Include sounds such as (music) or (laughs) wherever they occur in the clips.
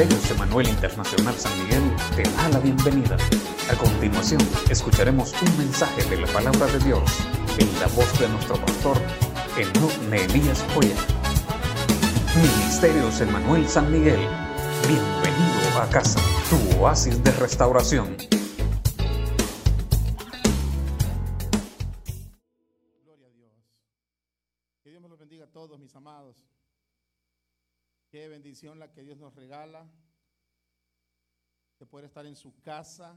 Ministerios Emanuel Internacional San Miguel te da la bienvenida. A continuación, escucharemos un mensaje de la palabra de Dios en la voz de nuestro pastor, Enoch Nehemías Joya. Ministerios Emanuel San Miguel, bienvenido a casa, tu oasis de restauración. Qué bendición la que Dios nos regala de poder estar en su casa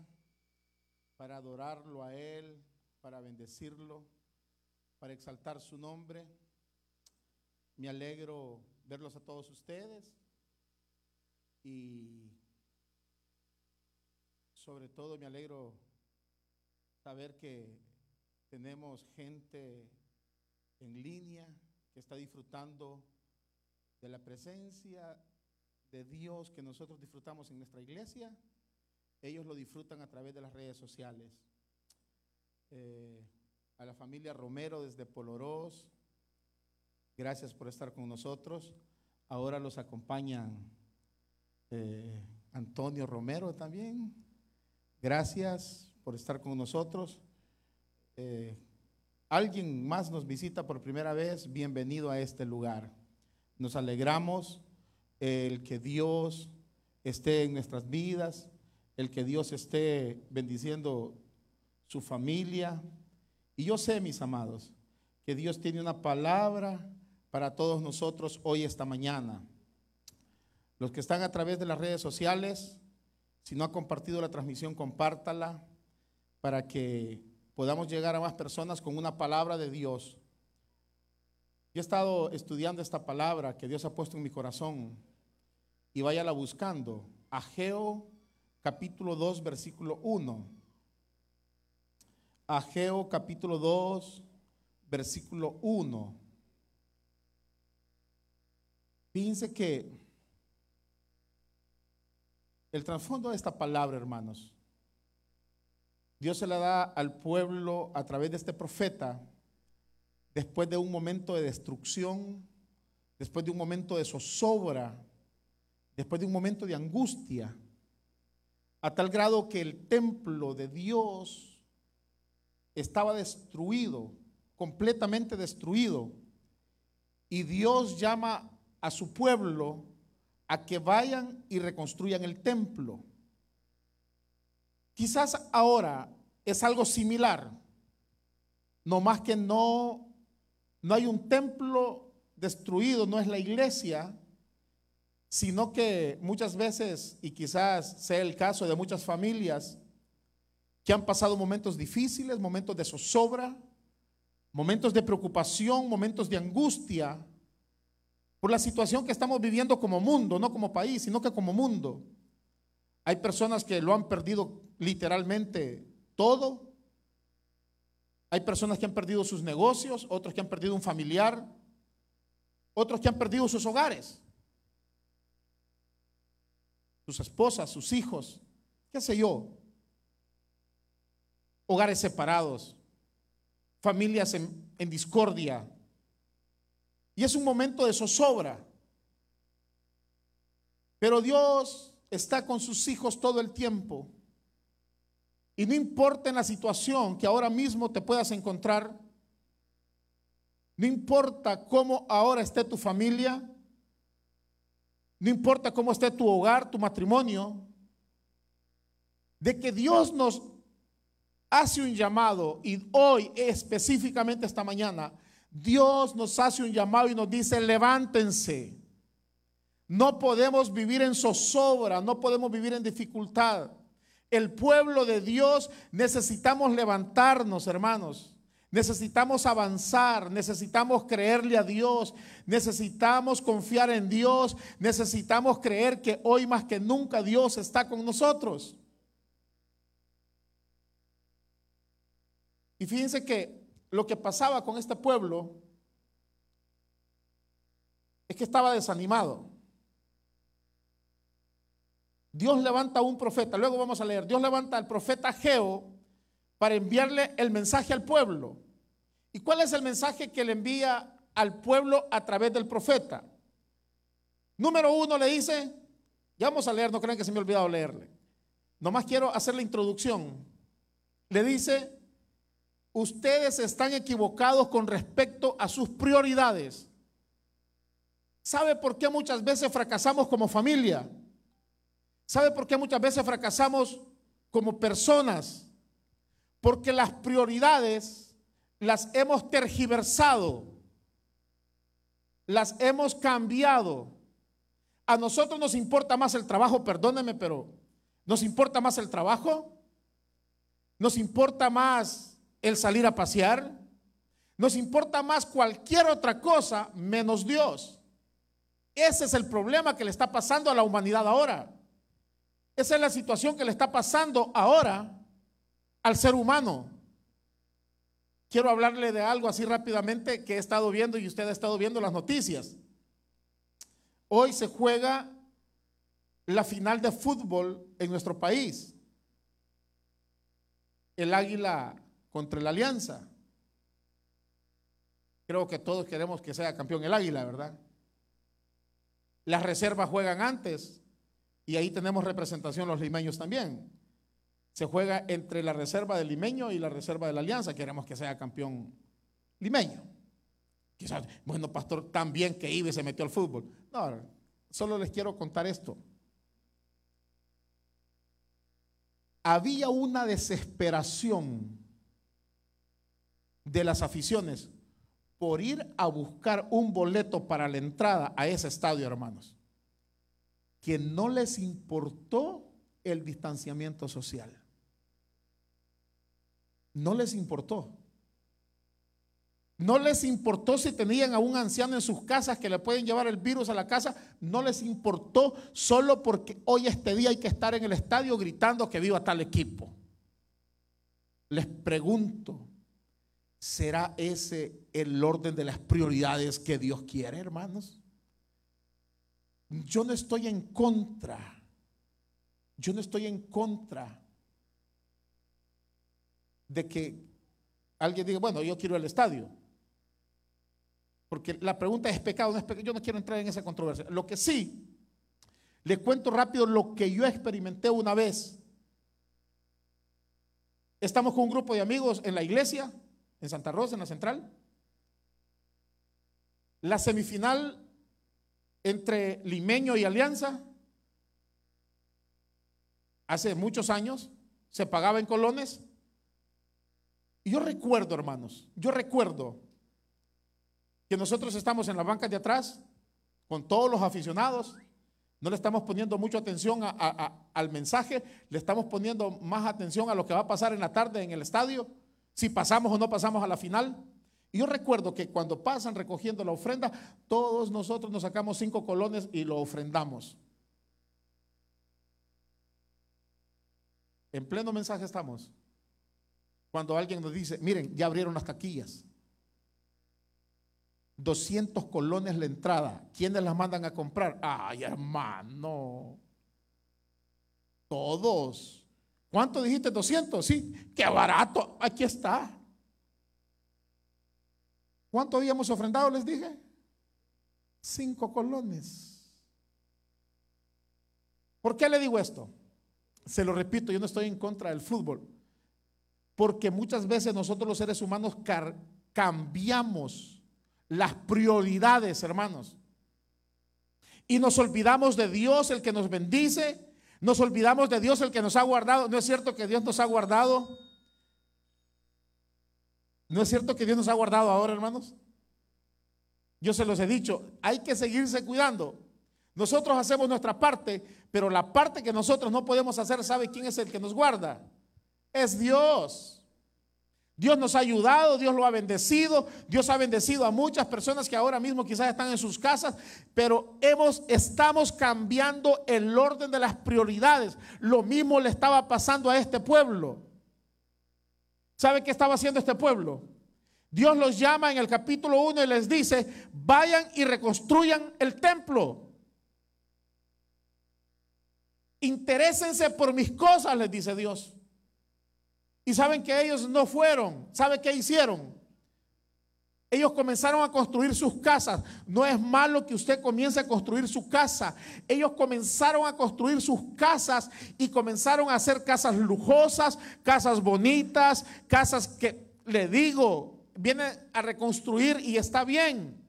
para adorarlo a Él, para bendecirlo, para exaltar su nombre. Me alegro verlos a todos ustedes y sobre todo me alegro saber que tenemos gente en línea que está disfrutando de la presencia de Dios que nosotros disfrutamos en nuestra iglesia. Ellos lo disfrutan a través de las redes sociales. Eh, a la familia Romero desde Polorós, gracias por estar con nosotros. Ahora los acompañan eh, Antonio Romero también. Gracias por estar con nosotros. Eh, alguien más nos visita por primera vez, bienvenido a este lugar. Nos alegramos el que Dios esté en nuestras vidas, el que Dios esté bendiciendo su familia. Y yo sé, mis amados, que Dios tiene una palabra para todos nosotros hoy, esta mañana. Los que están a través de las redes sociales, si no ha compartido la transmisión, compártala para que podamos llegar a más personas con una palabra de Dios. Yo he estado estudiando esta palabra que Dios ha puesto en mi corazón y váyala buscando. Ageo capítulo 2, versículo 1. Ageo capítulo 2, versículo 1. Fíjense que el trasfondo de esta palabra, hermanos, Dios se la da al pueblo a través de este profeta después de un momento de destrucción, después de un momento de zozobra, después de un momento de angustia, a tal grado que el templo de Dios estaba destruido, completamente destruido, y Dios llama a su pueblo a que vayan y reconstruyan el templo. Quizás ahora es algo similar, no más que no, no hay un templo destruido, no es la iglesia, sino que muchas veces, y quizás sea el caso de muchas familias, que han pasado momentos difíciles, momentos de zozobra, momentos de preocupación, momentos de angustia, por la situación que estamos viviendo como mundo, no como país, sino que como mundo. Hay personas que lo han perdido literalmente todo. Hay personas que han perdido sus negocios, otros que han perdido un familiar, otros que han perdido sus hogares, sus esposas, sus hijos, qué sé yo, hogares separados, familias en, en discordia. Y es un momento de zozobra. Pero Dios está con sus hijos todo el tiempo. Y no importa en la situación que ahora mismo te puedas encontrar, no importa cómo ahora esté tu familia, no importa cómo esté tu hogar, tu matrimonio, de que Dios nos hace un llamado y hoy específicamente esta mañana, Dios nos hace un llamado y nos dice, levántense. No podemos vivir en zozobra, no podemos vivir en dificultad. El pueblo de Dios necesitamos levantarnos, hermanos. Necesitamos avanzar, necesitamos creerle a Dios, necesitamos confiar en Dios, necesitamos creer que hoy más que nunca Dios está con nosotros. Y fíjense que lo que pasaba con este pueblo es que estaba desanimado. Dios levanta a un profeta, luego vamos a leer, Dios levanta al profeta Geo para enviarle el mensaje al pueblo. ¿Y cuál es el mensaje que le envía al pueblo a través del profeta? Número uno le dice, Y vamos a leer, no crean que se me ha olvidado leerle. Nomás quiero hacer la introducción. Le dice, ustedes están equivocados con respecto a sus prioridades. ¿Sabe por qué muchas veces fracasamos como familia? ¿Sabe por qué muchas veces fracasamos como personas? Porque las prioridades las hemos tergiversado, las hemos cambiado. A nosotros nos importa más el trabajo, perdóneme, pero nos importa más el trabajo, nos importa más el salir a pasear, nos importa más cualquier otra cosa menos Dios. Ese es el problema que le está pasando a la humanidad ahora. Esa es la situación que le está pasando ahora al ser humano. Quiero hablarle de algo así rápidamente que he estado viendo y usted ha estado viendo las noticias. Hoy se juega la final de fútbol en nuestro país. El Águila contra la Alianza. Creo que todos queremos que sea campeón el Águila, ¿verdad? Las reservas juegan antes y ahí tenemos representación los limeños también. Se juega entre la reserva del limeño y la reserva de la alianza. Queremos que sea campeón limeño. Quizás, bueno, pastor, también que Ibe se metió al fútbol. No, solo les quiero contar esto. Había una desesperación de las aficiones por ir a buscar un boleto para la entrada a ese estadio, hermanos, que no les importó el distanciamiento social. No les importó. No les importó si tenían a un anciano en sus casas que le pueden llevar el virus a la casa. No les importó solo porque hoy este día hay que estar en el estadio gritando que viva tal equipo. Les pregunto, ¿Será ese el orden de las prioridades que Dios quiere, hermanos? Yo no estoy en contra. Yo no estoy en contra de que alguien diga, bueno, yo quiero el estadio. Porque la pregunta es pecado, no es pecado. Yo no quiero entrar en esa controversia. Lo que sí, le cuento rápido lo que yo experimenté una vez. Estamos con un grupo de amigos en la iglesia en Santa Rosa, en la central. La semifinal entre Limeño y Alianza, hace muchos años, se pagaba en colones. Yo recuerdo, hermanos, yo recuerdo que nosotros estamos en la banca de atrás con todos los aficionados. No le estamos poniendo mucha atención al mensaje, le estamos poniendo más atención a lo que va a pasar en la tarde en el estadio si pasamos o no pasamos a la final. Yo recuerdo que cuando pasan recogiendo la ofrenda, todos nosotros nos sacamos cinco colones y lo ofrendamos. En pleno mensaje estamos. Cuando alguien nos dice, miren, ya abrieron las taquillas. 200 colones la entrada. ¿Quiénes las mandan a comprar? Ay, hermano. Todos. ¿Cuánto dijiste? 200. Sí, qué barato. Aquí está. ¿Cuánto habíamos ofrendado? Les dije. Cinco colones. ¿Por qué le digo esto? Se lo repito, yo no estoy en contra del fútbol. Porque muchas veces nosotros los seres humanos cambiamos las prioridades, hermanos. Y nos olvidamos de Dios, el que nos bendice, nos olvidamos de Dios el que nos ha guardado. ¿No es cierto que Dios nos ha guardado? ¿No es cierto que Dios nos ha guardado ahora, hermanos? Yo se los he dicho, hay que seguirse cuidando. Nosotros hacemos nuestra parte, pero la parte que nosotros no podemos hacer, ¿sabe quién es el que nos guarda? Es Dios. Dios nos ha ayudado, Dios lo ha bendecido, Dios ha bendecido a muchas personas que ahora mismo quizás están en sus casas, pero hemos, estamos cambiando el orden de las prioridades. Lo mismo le estaba pasando a este pueblo. ¿Sabe qué estaba haciendo este pueblo? Dios los llama en el capítulo 1 y les dice, vayan y reconstruyan el templo. Interésense por mis cosas, les dice Dios. Y saben que ellos no fueron. ¿Sabe qué hicieron? Ellos comenzaron a construir sus casas. No es malo que usted comience a construir su casa. Ellos comenzaron a construir sus casas y comenzaron a hacer casas lujosas, casas bonitas, casas que, le digo, vienen a reconstruir y está bien.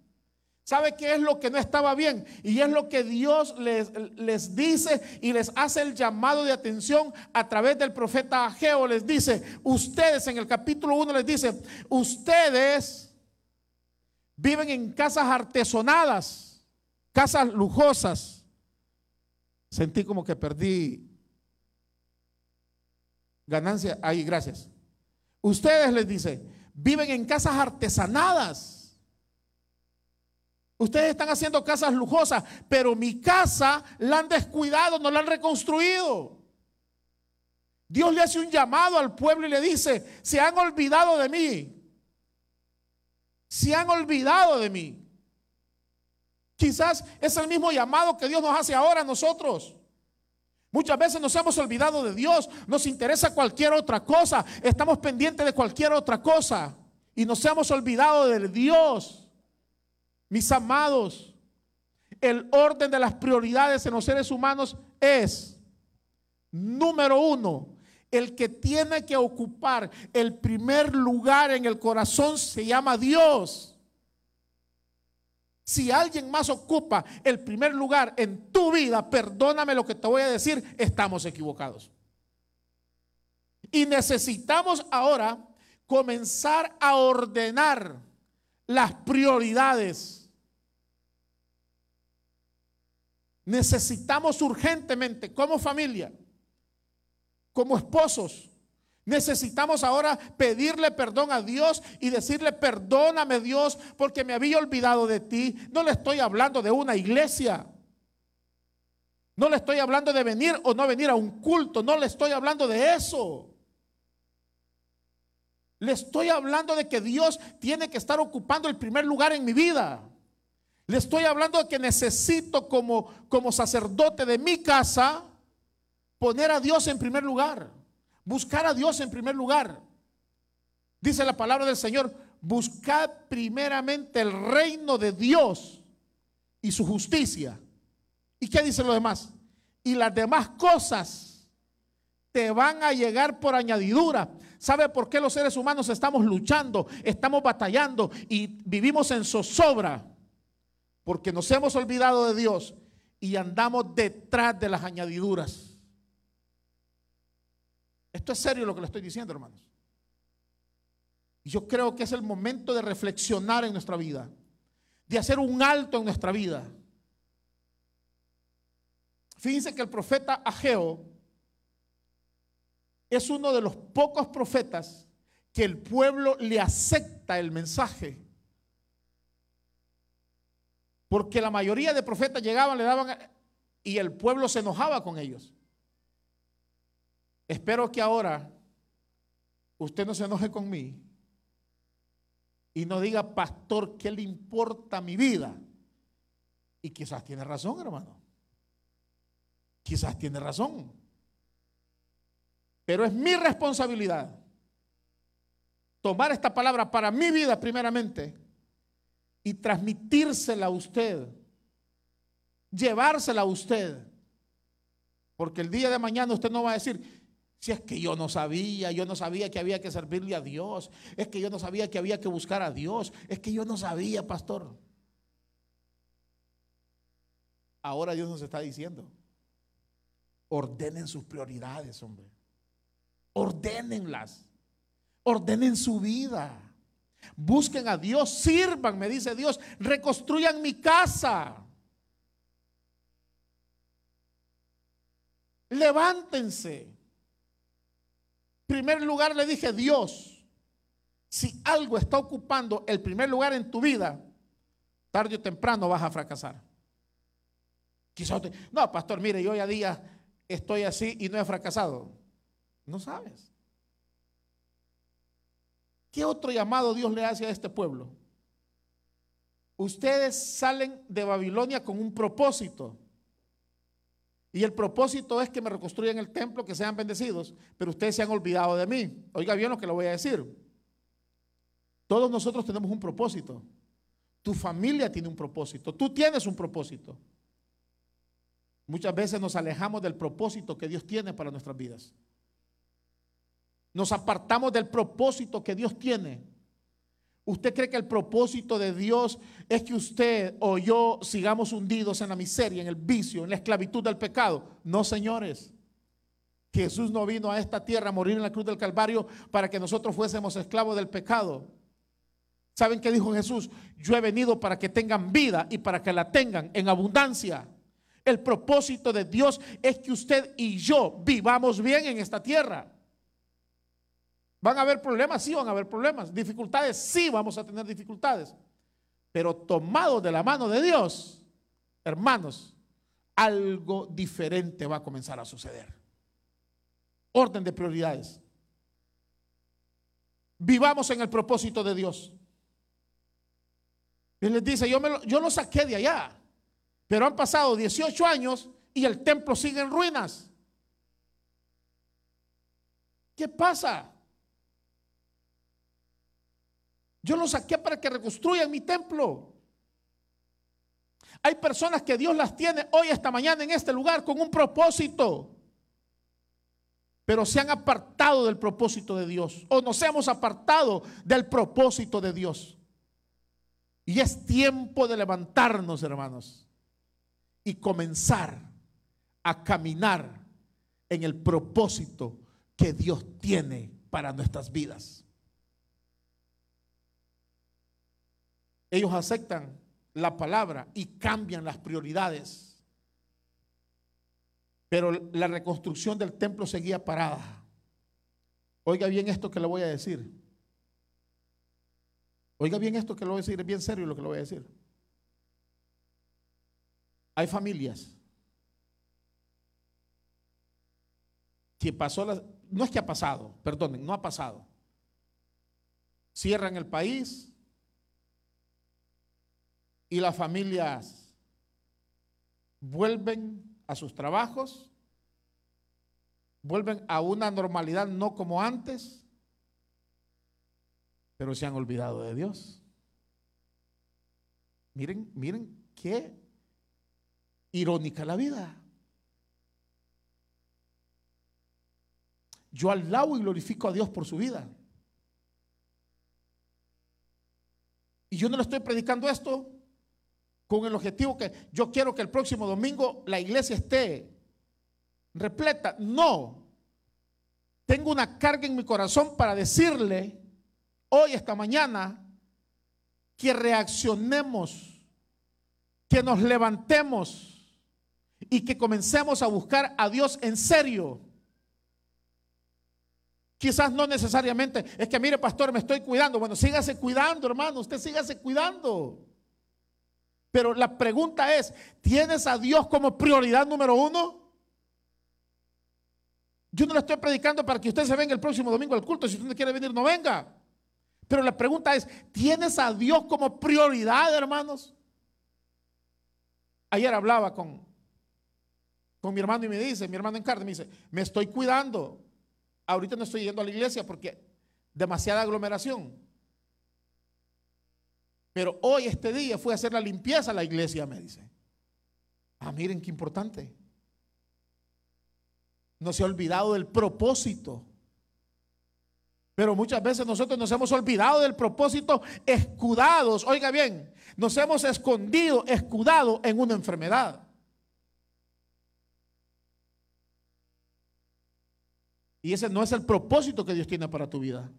¿Sabe qué es lo que no estaba bien? Y es lo que Dios les, les, dice y les hace el llamado de atención a través del profeta Ageo. Les dice, ustedes en el capítulo 1 les dice, ustedes Viven en casas artesonadas, casas lujosas. Sentí como que perdí ganancia. Ahí, gracias. Ustedes les dice, viven en casas artesanadas. Ustedes están haciendo casas lujosas, pero mi casa la han descuidado, no la han reconstruido. Dios le hace un llamado al pueblo y le dice, se han olvidado de mí se han olvidado de mí. Quizás es el mismo llamado que Dios nos hace ahora a nosotros. Muchas veces nos hemos olvidado de Dios, nos interesa cualquier otra cosa, estamos pendientes de cualquier otra cosa y nos hemos olvidado de Dios. Mis amados, el orden de las prioridades en los seres humanos es, número uno, el que tiene que ocupar el primer lugar en el corazón se llama Dios. Si alguien más ocupa el primer lugar en tu vida, perdóname lo que te voy a decir, estamos equivocados. Y necesitamos ahora comenzar a ordenar las prioridades. Necesitamos urgentemente como familia como esposos. Necesitamos ahora pedirle perdón a Dios y decirle, perdóname Dios porque me había olvidado de ti. No le estoy hablando de una iglesia. No le estoy hablando de venir o no venir a un culto. No le estoy hablando de eso. Le estoy hablando de que Dios tiene que estar ocupando el primer lugar en mi vida. Le estoy hablando de que necesito como, como sacerdote de mi casa poner a Dios en primer lugar, buscar a Dios en primer lugar. Dice la palabra del Señor, buscad primeramente el reino de Dios y su justicia. ¿Y qué dice lo demás? Y las demás cosas te van a llegar por añadidura. ¿Sabe por qué los seres humanos estamos luchando, estamos batallando y vivimos en zozobra? Porque nos hemos olvidado de Dios y andamos detrás de las añadiduras. Esto es serio lo que le estoy diciendo, hermanos. Y yo creo que es el momento de reflexionar en nuestra vida, de hacer un alto en nuestra vida. Fíjense que el profeta Ageo es uno de los pocos profetas que el pueblo le acepta el mensaje. Porque la mayoría de profetas llegaban, le daban y el pueblo se enojaba con ellos. Espero que ahora usted no se enoje con mí y no diga, pastor, ¿qué le importa mi vida? Y quizás tiene razón, hermano. Quizás tiene razón. Pero es mi responsabilidad tomar esta palabra para mi vida primeramente y transmitírsela a usted, llevársela a usted. Porque el día de mañana usted no va a decir, si es que yo no sabía, yo no sabía que había que servirle a Dios, es que yo no sabía que había que buscar a Dios, es que yo no sabía, pastor. Ahora Dios nos está diciendo, ordenen sus prioridades, hombre. Ordénenlas. Ordenen su vida. Busquen a Dios, sirvan, me dice Dios, reconstruyan mi casa. Levántense primer lugar le dije, Dios, si algo está ocupando el primer lugar en tu vida, tarde o temprano vas a fracasar. Quizás no, pastor, mire, yo ya día estoy así y no he fracasado. No sabes. ¿Qué otro llamado Dios le hace a este pueblo? Ustedes salen de Babilonia con un propósito. Y el propósito es que me reconstruyan el templo, que sean bendecidos, pero ustedes se han olvidado de mí. Oiga bien lo que le voy a decir. Todos nosotros tenemos un propósito. Tu familia tiene un propósito. Tú tienes un propósito. Muchas veces nos alejamos del propósito que Dios tiene para nuestras vidas. Nos apartamos del propósito que Dios tiene. ¿Usted cree que el propósito de Dios es que usted o yo sigamos hundidos en la miseria, en el vicio, en la esclavitud del pecado? No, señores. Jesús no vino a esta tierra a morir en la cruz del Calvario para que nosotros fuésemos esclavos del pecado. ¿Saben qué dijo Jesús? Yo he venido para que tengan vida y para que la tengan en abundancia. El propósito de Dios es que usted y yo vivamos bien en esta tierra. ¿Van a haber problemas? Sí, van a haber problemas. ¿Dificultades? Sí, vamos a tener dificultades. Pero tomados de la mano de Dios, hermanos, algo diferente va a comenzar a suceder. Orden de prioridades. Vivamos en el propósito de Dios. Y les dice, yo, lo, yo lo saqué de allá, pero han pasado 18 años y el templo sigue en ruinas. ¿Qué pasa? Yo lo saqué para que reconstruyan mi templo. Hay personas que Dios las tiene hoy, esta mañana, en este lugar con un propósito. Pero se han apartado del propósito de Dios. O nos hemos apartado del propósito de Dios. Y es tiempo de levantarnos, hermanos, y comenzar a caminar en el propósito que Dios tiene para nuestras vidas. Ellos aceptan la palabra y cambian las prioridades. Pero la reconstrucción del templo seguía parada. Oiga bien esto que le voy a decir. Oiga bien esto que le voy a decir, es bien serio lo que le voy a decir. Hay familias que pasó, no es que ha pasado, perdonen, no ha pasado. Cierran el país, y las familias vuelven a sus trabajos, vuelven a una normalidad no como antes, pero se han olvidado de Dios. Miren, miren qué irónica la vida. Yo alabo y glorifico a Dios por su vida. Y yo no le estoy predicando esto con el objetivo que yo quiero que el próximo domingo la iglesia esté repleta. No. Tengo una carga en mi corazón para decirle hoy, esta mañana, que reaccionemos, que nos levantemos y que comencemos a buscar a Dios en serio. Quizás no necesariamente, es que mire pastor, me estoy cuidando. Bueno, sígase cuidando, hermano, usted sígase cuidando. Pero la pregunta es, ¿tienes a Dios como prioridad número uno? Yo no le estoy predicando para que usted se venga el próximo domingo al culto. Si usted no quiere venir, no venga. Pero la pregunta es, ¿tienes a Dios como prioridad, hermanos? Ayer hablaba con, con mi hermano y me dice, mi hermano en carne, me dice, me estoy cuidando. Ahorita no estoy yendo a la iglesia porque demasiada aglomeración. Pero hoy, este día, fui a hacer la limpieza a la iglesia, me dice. Ah, miren qué importante. No se ha olvidado del propósito. Pero muchas veces nosotros nos hemos olvidado del propósito escudados. Oiga bien, nos hemos escondido, escudado en una enfermedad. Y ese no es el propósito que Dios tiene para tu vida.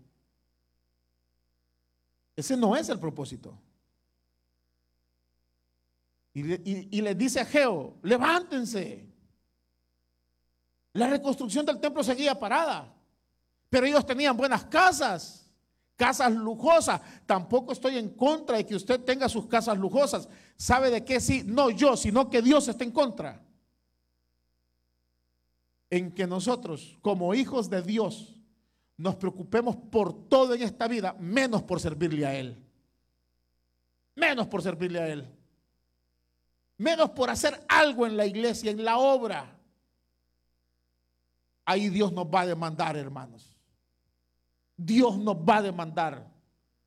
Ese no es el propósito. Y, le, dice a Geo, levántense. La reconstrucción del templo seguía parada, pero ellos tenían buenas casas, casas lujosas. Tampoco estoy en contra de que usted tenga sus casas lujosas. ¿Sabe de qué sí? No yo, sino que Dios está en contra. En que nosotros, como hijos de Dios, nos preocupemos por todo en esta vida, menos por servirle a Él. Menos por servirle a Él. Menos por hacer algo en la iglesia, en la obra. Ahí Dios nos va a demandar, hermanos. Dios nos va a demandar.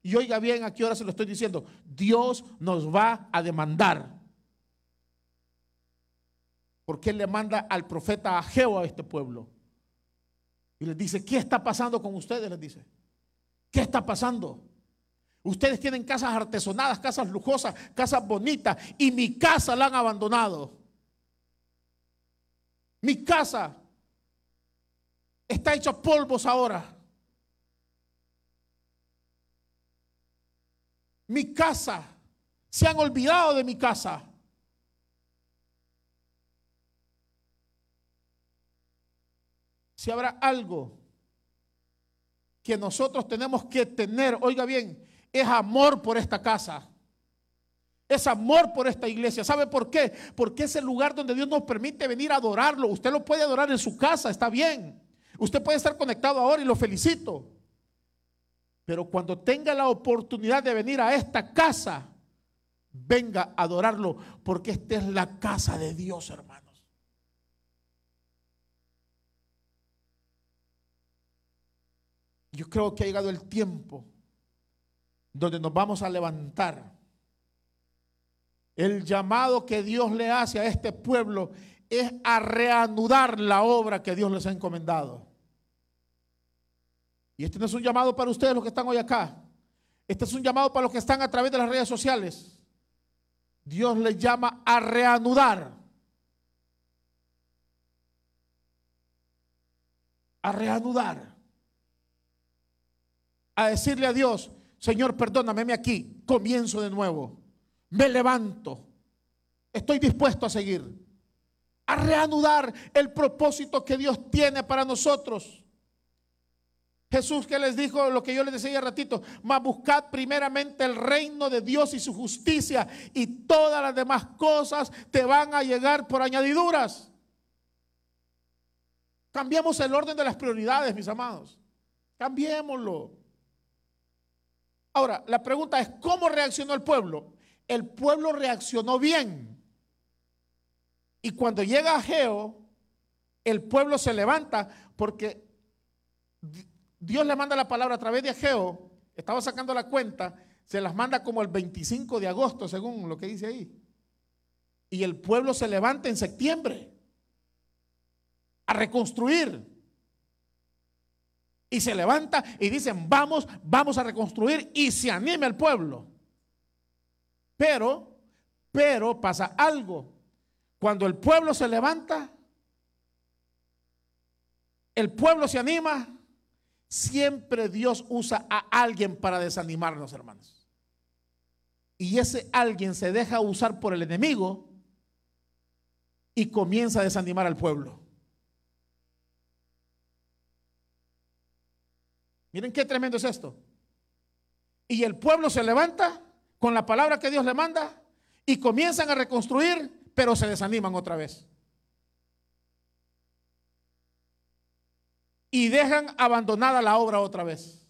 Y oiga bien, a qué hora se lo estoy diciendo. Dios nos va a demandar. Porque Él le manda al profeta Ageo a este pueblo. Y les dice, ¿qué está pasando con ustedes? Les dice, ¿qué está pasando? Ustedes tienen casas artesonadas, casas lujosas, casas bonitas, y mi casa la han abandonado. Mi casa está hecha polvos ahora. Mi casa, se han olvidado de mi casa. Si habrá algo que nosotros tenemos que tener, oiga bien, es amor por esta casa. Es amor por esta iglesia. ¿Sabe por qué? Porque es el lugar donde Dios nos permite venir a adorarlo. Usted lo puede adorar en su casa, está bien. Usted puede estar conectado ahora y lo felicito. Pero cuando tenga la oportunidad de venir a esta casa, venga a adorarlo, porque esta es la casa de Dios, hermanos. Yo creo que ha llegado el tiempo donde nos vamos a levantar. El llamado que Dios le hace a este pueblo es a reanudar la obra que Dios les ha encomendado. Y este no es un llamado para ustedes los que están hoy acá. Este es un llamado para los que están a través de las redes sociales. Dios les llama a reanudar. A reanudar. A decirle a Dios, Señor, perdóname aquí, comienzo de nuevo. Me levanto. Estoy dispuesto a seguir. A reanudar el propósito que Dios tiene para nosotros. Jesús que les dijo lo que yo les decía ratito, mas buscad primeramente el reino de Dios y su justicia y todas las demás cosas te van a llegar por añadiduras. Cambiemos el orden de las prioridades, mis amados. Cambiémoslo. Ahora, la pregunta es, ¿cómo reaccionó el pueblo? El pueblo reaccionó bien. Y cuando llega a Geo, el pueblo se levanta porque Dios le manda la palabra a través de Ageo, estaba sacando la cuenta, se las manda como el 25 de agosto, según lo que dice ahí. Y el pueblo se levanta en septiembre a reconstruir. Y se levanta y dicen, vamos, vamos a reconstruir y se anime el pueblo. Pero, pero pasa algo. Cuando el pueblo se levanta, el pueblo se anima, siempre Dios usa a alguien para desanimarnos, hermanos. Y ese alguien se deja usar por el enemigo y comienza a desanimar al pueblo. Miren qué tremendo es esto. Y el pueblo se levanta con la palabra que Dios le manda y comienzan a reconstruir, pero se desaniman otra vez. Y dejan abandonada la obra otra vez.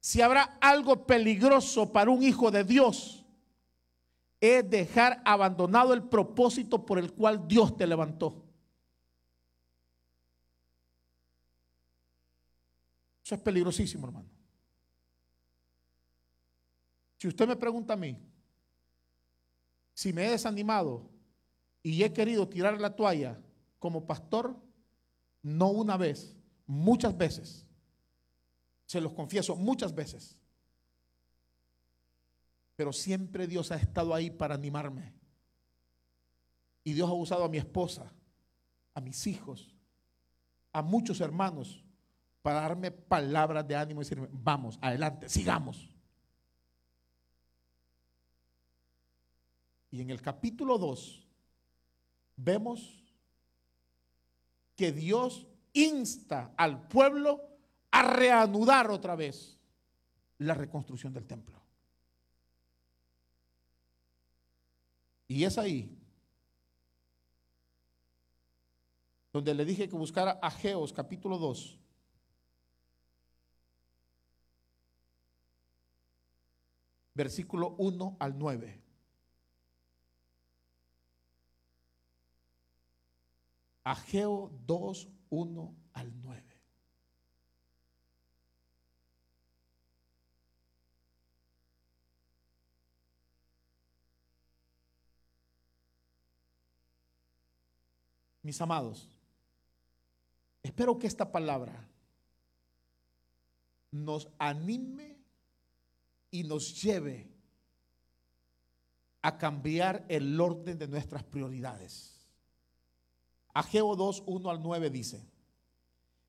Si habrá algo peligroso para un hijo de Dios, es dejar abandonado el propósito por el cual Dios te levantó. Eso es peligrosísimo, hermano. Si usted me pregunta a mí, si me he desanimado y he querido tirar la toalla como pastor, no una vez, muchas veces. Se los confieso, muchas veces. Pero siempre Dios ha estado ahí para animarme. Y Dios ha usado a mi esposa, a mis hijos, a muchos hermanos para darme palabras de ánimo y decirme, vamos, adelante, sigamos. Y en el capítulo 2 vemos que Dios insta al pueblo a reanudar otra vez la reconstrucción del templo. Y es ahí donde le dije que buscara a Geos capítulo 2 versículo 1 al 9. Ageo 2, 1 al 9. Mis amados, espero que esta palabra nos anime y nos lleve a cambiar el orden de nuestras prioridades. Ageo 2, 1 al 9 dice,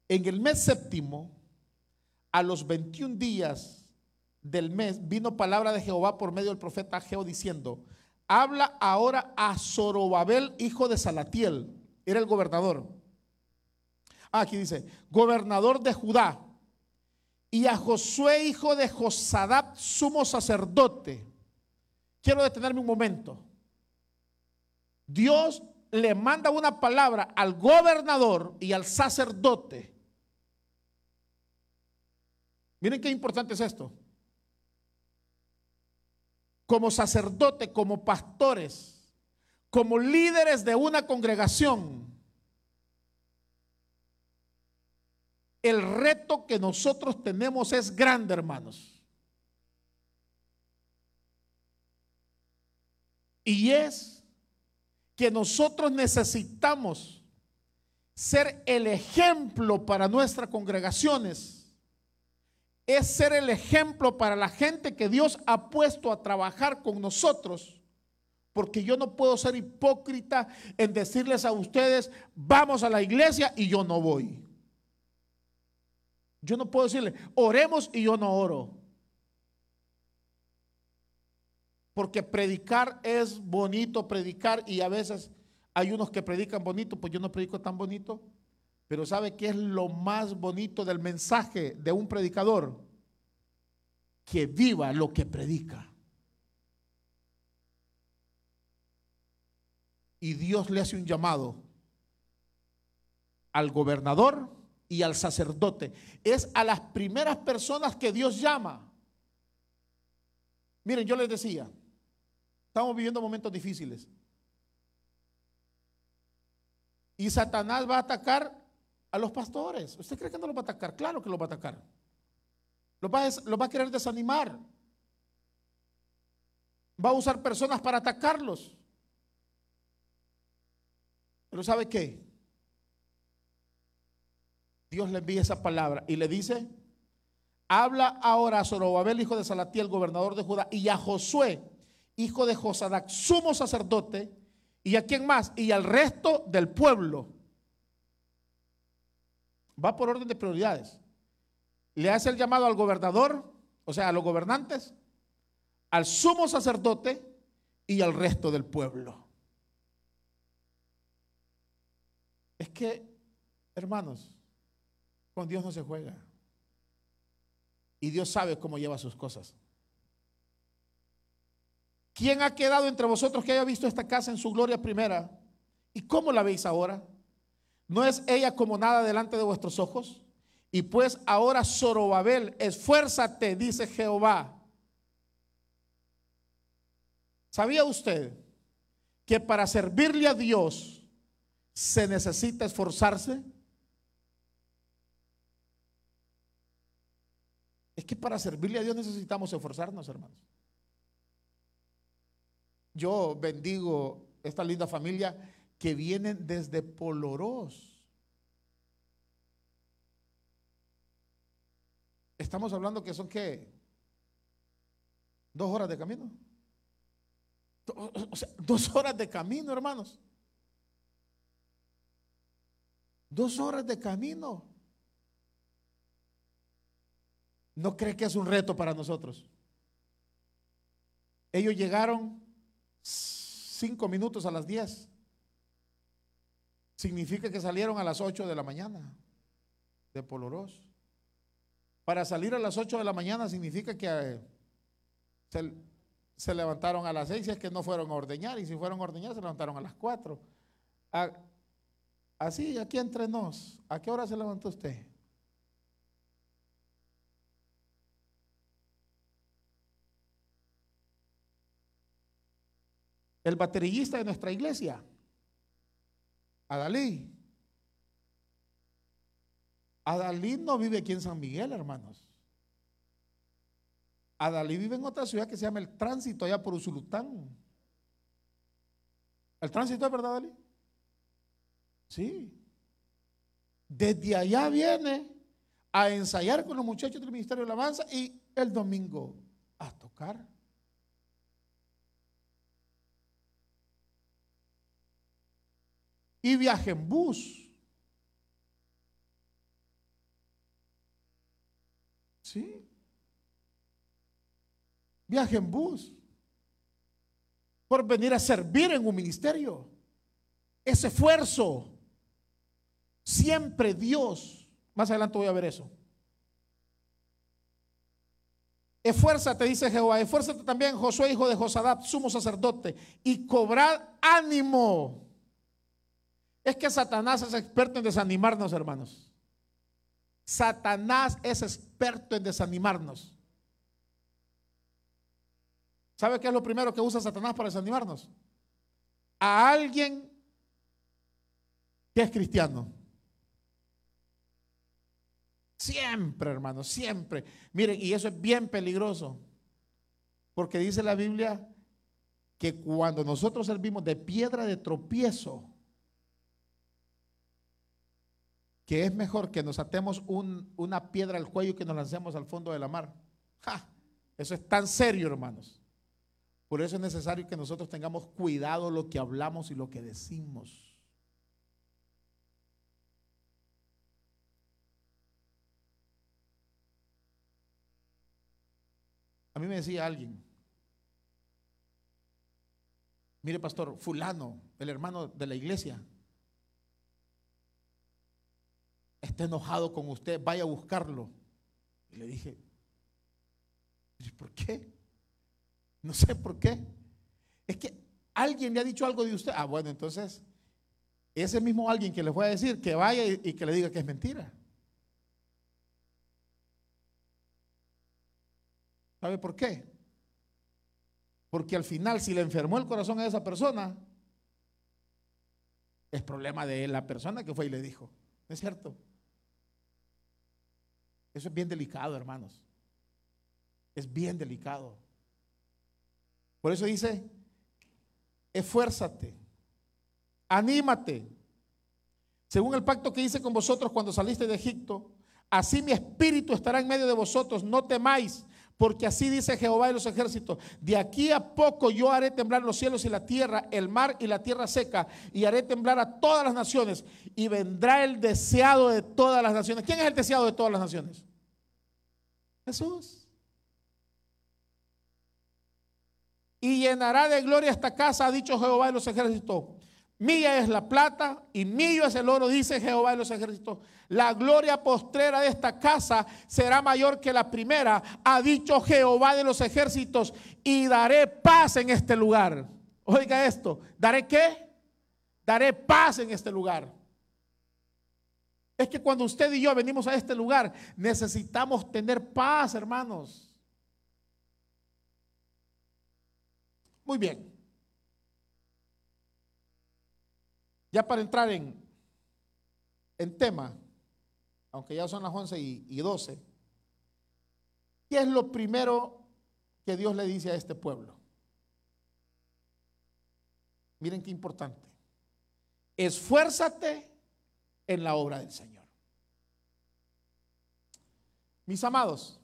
en el mes séptimo, a los 21 días del mes, vino palabra de Jehová por medio del profeta Ageo diciendo, habla ahora a Zorobabel, hijo de Salatiel, era el gobernador. Ah, aquí dice, gobernador de Judá, y a Josué, hijo de Josadab, sumo sacerdote. Quiero detenerme un momento. Dios le manda una palabra al gobernador y al sacerdote. Miren qué importante es esto. Como sacerdote, como pastores, como líderes de una congregación, el reto que nosotros tenemos es grande, hermanos. Y es que nosotros necesitamos ser el ejemplo para nuestras congregaciones. Es ser el ejemplo para la gente que Dios ha puesto a trabajar con nosotros. Porque yo no puedo ser hipócrita en decirles a ustedes, vamos a la iglesia y yo no voy. Yo no puedo decirle, oremos y yo no oro. Porque predicar es bonito, predicar y a veces hay unos que predican bonito, pues yo no predico tan bonito. Pero ¿sabe qué es lo más bonito del mensaje de un predicador? Que viva lo que predica. Y Dios le hace un llamado al gobernador y al sacerdote. Es a las primeras personas que Dios llama. Miren, yo les decía, estamos viviendo momentos difíciles. Y Satanás va a atacar a los pastores. ¿Usted cree que no los va a atacar? Claro que los va a atacar. Los va, los va a querer desanimar. Va a usar personas para atacarlos. Pero ¿sabe qué? Dios le envía esa palabra y le dice, habla ahora a Zorobabel, hijo de Salatiel, gobernador de Judá, y a Josué, hijo de Josadac, sumo sacerdote, y a quién más, y al resto del pueblo. Va por orden de prioridades. Le hace el llamado al gobernador, o sea, a los gobernantes, al sumo sacerdote y al resto del pueblo. Es que, hermanos, con Dios no se juega. Y Dios sabe cómo lleva sus cosas. ¿Quién ha quedado entre vosotros que haya visto esta casa en su gloria primera? ¿Y cómo la veis ahora? ¿No es ella como nada delante de vuestros ojos? Y pues ahora Zorobabel, esfuérzate, dice Jehová. ¿Sabía usted que para servirle a Dios se necesita esforzarse? Es que para servirle a Dios necesitamos esforzarnos, hermanos. Yo bendigo esta linda familia que vienen desde Polorós. Estamos hablando que son qué? Dos horas de camino. Dos horas de camino, hermanos. Dos horas de camino. ¿No cree que es un reto para nosotros? Ellos llegaron cinco minutos a las diez. Significa que salieron a las ocho de la mañana de Polorós. Para salir a las ocho de la mañana significa que eh, se, levantaron a las seis, es que no fueron a ordeñar, y si fueron a ordeñar se levantaron a las cuatro. así, aquí entre nos, ¿a qué hora se levantó usted? El baterillista de nuestra iglesia, Adalí. Adalí no vive aquí en San Miguel, hermanos. Adalí vive en otra ciudad que se llama El Tránsito, allá por Usulután. ¿El tránsito es verdad, Adalí? Sí. Desde allá viene a ensayar con los muchachos del Ministerio de Alabanza y el domingo a tocar. Y viaja en bus. ¿Sí? Viaje en bus. Por venir a servir en un ministerio. Ese esfuerzo. Siempre Dios. Más adelante voy a ver eso. Esfuérzate, dice Jehová. Esfuérzate también, Josué, hijo de Josadat, sumo sacerdote. Y cobrad ánimo. Es que Satanás es experto en desanimarnos, hermanos. Satanás es experto en desanimarnos. ¿Sabe qué es lo primero que usa Satanás para desanimarnos? A alguien que es cristiano. Siempre, hermano, siempre. Miren, y eso es bien peligroso. Porque dice la Biblia que cuando nosotros servimos de piedra de tropiezo, que es mejor que nos atemos una piedra al cuello y que nos lancemos al fondo de la mar. Eso es tan serio, hermanos. Por eso es necesario que nosotros tengamos cuidado lo que hablamos y lo que decimos. A mí me decía alguien, mire pastor, fulano, el hermano de la iglesia, está enojado con usted, vaya a buscarlo. Y le dije, ¿por qué? No sé por qué. Es que alguien le ha dicho algo de usted. Ah, bueno, entonces, ese mismo alguien que le fue a decir que vaya y, y que le diga que es mentira. ¿Sabe por qué? Porque al final, si le enfermó el corazón a esa persona, es problema de la persona que fue y le dijo. ¿No es cierto? Eso es bien delicado, hermanos. Es bien delicado. Por eso dice, esfuérzate, anímate. Según el pacto que hice con vosotros cuando saliste de Egipto, así mi espíritu estará en medio de vosotros, no temáis, porque así dice Jehová de los ejércitos, de aquí a poco yo haré temblar los cielos y la tierra, el mar y la tierra seca, y haré temblar a todas las naciones, y vendrá el deseado de todas las naciones. ¿Quién es el deseado de todas las naciones? Jesús. Y llenará de gloria esta casa, ha dicho Jehová de los ejércitos. Mía es la plata y mío es el oro, dice Jehová de los ejércitos. La gloria postrera de esta casa será mayor que la primera, ha dicho Jehová de los ejércitos, y daré paz en este lugar. Oiga esto, ¿daré qué? Daré paz en este lugar. Es que cuando usted y yo venimos a este lugar, necesitamos tener paz, hermanos. Muy bien. Ya para entrar en, en tema, aunque ya son las 11 y, y 12, ¿qué es lo primero que Dios le dice a este pueblo? Miren qué importante. Esfuérzate en la obra del Señor. Mis amados,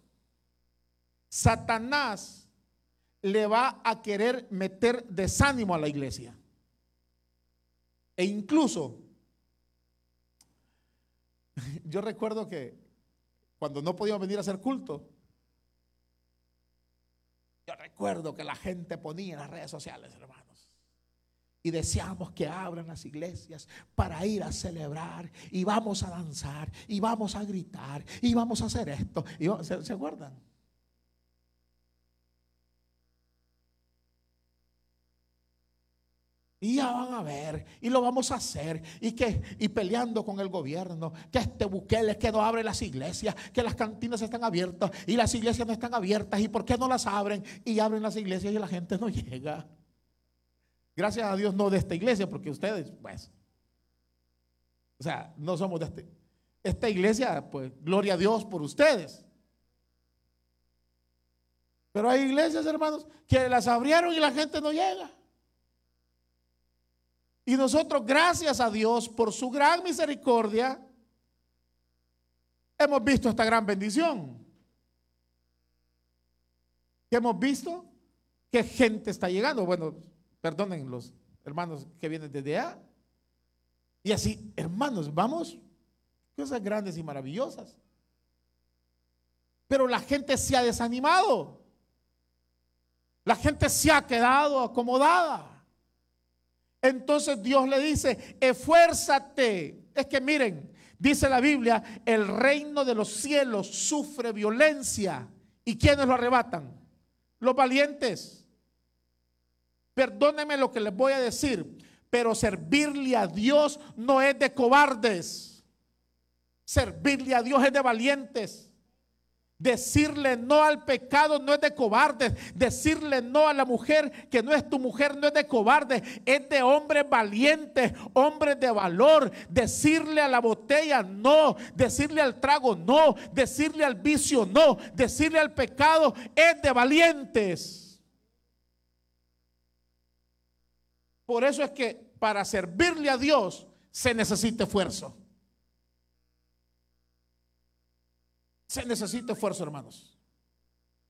Satanás le va a querer meter desánimo a la iglesia. E incluso, (laughs) yo recuerdo que cuando no podíamos venir a hacer culto, yo recuerdo que la gente ponía en las redes sociales, hermanos, y deseamos que abran las iglesias para ir a celebrar, y vamos a danzar, y vamos a gritar, y vamos a hacer esto. Y ¿se, ¿Se acuerdan? Y ya van a ver, y lo vamos a hacer, y que y peleando con el gobierno, que este Bukele que no abre las iglesias, que las cantinas están abiertas y las iglesias no están abiertas, y por qué no las abren y abren las iglesias y la gente no (laughs) llega. Gracias a Dios no de esta iglesia, porque ustedes, pues, o sea, no somos de este, esta iglesia, pues, gloria a Dios por ustedes. Pero hay iglesias, hermanos, que las abrieron y la gente no llega. Y nosotros, gracias a Dios por su gran misericordia, hemos visto esta gran bendición. ¿Qué hemos visto? Que gente está llegando. Bueno, perdonen los hermanos que vienen desde allá. Y así, hermanos, vamos, cosas grandes y maravillosas. Pero la gente se ha desanimado. La gente se ha quedado acomodada. Entonces Dios le dice, esfuérzate. Es que miren, dice la Biblia, el reino de los cielos sufre violencia. ¿Y quiénes lo arrebatan? Los valientes. Perdónenme lo que les voy a decir, pero servirle a Dios no es de cobardes. Servirle a Dios es de valientes. Decirle no al pecado no es de cobardes. Decirle no a la mujer que no es tu mujer no es de cobardes. Es de hombres valientes, hombres de valor. Decirle a la botella no. Decirle al trago no. Decirle al vicio no. Decirle al pecado es de valientes. Por eso es que para servirle a Dios se necesita esfuerzo. Se necesita esfuerzo, hermanos.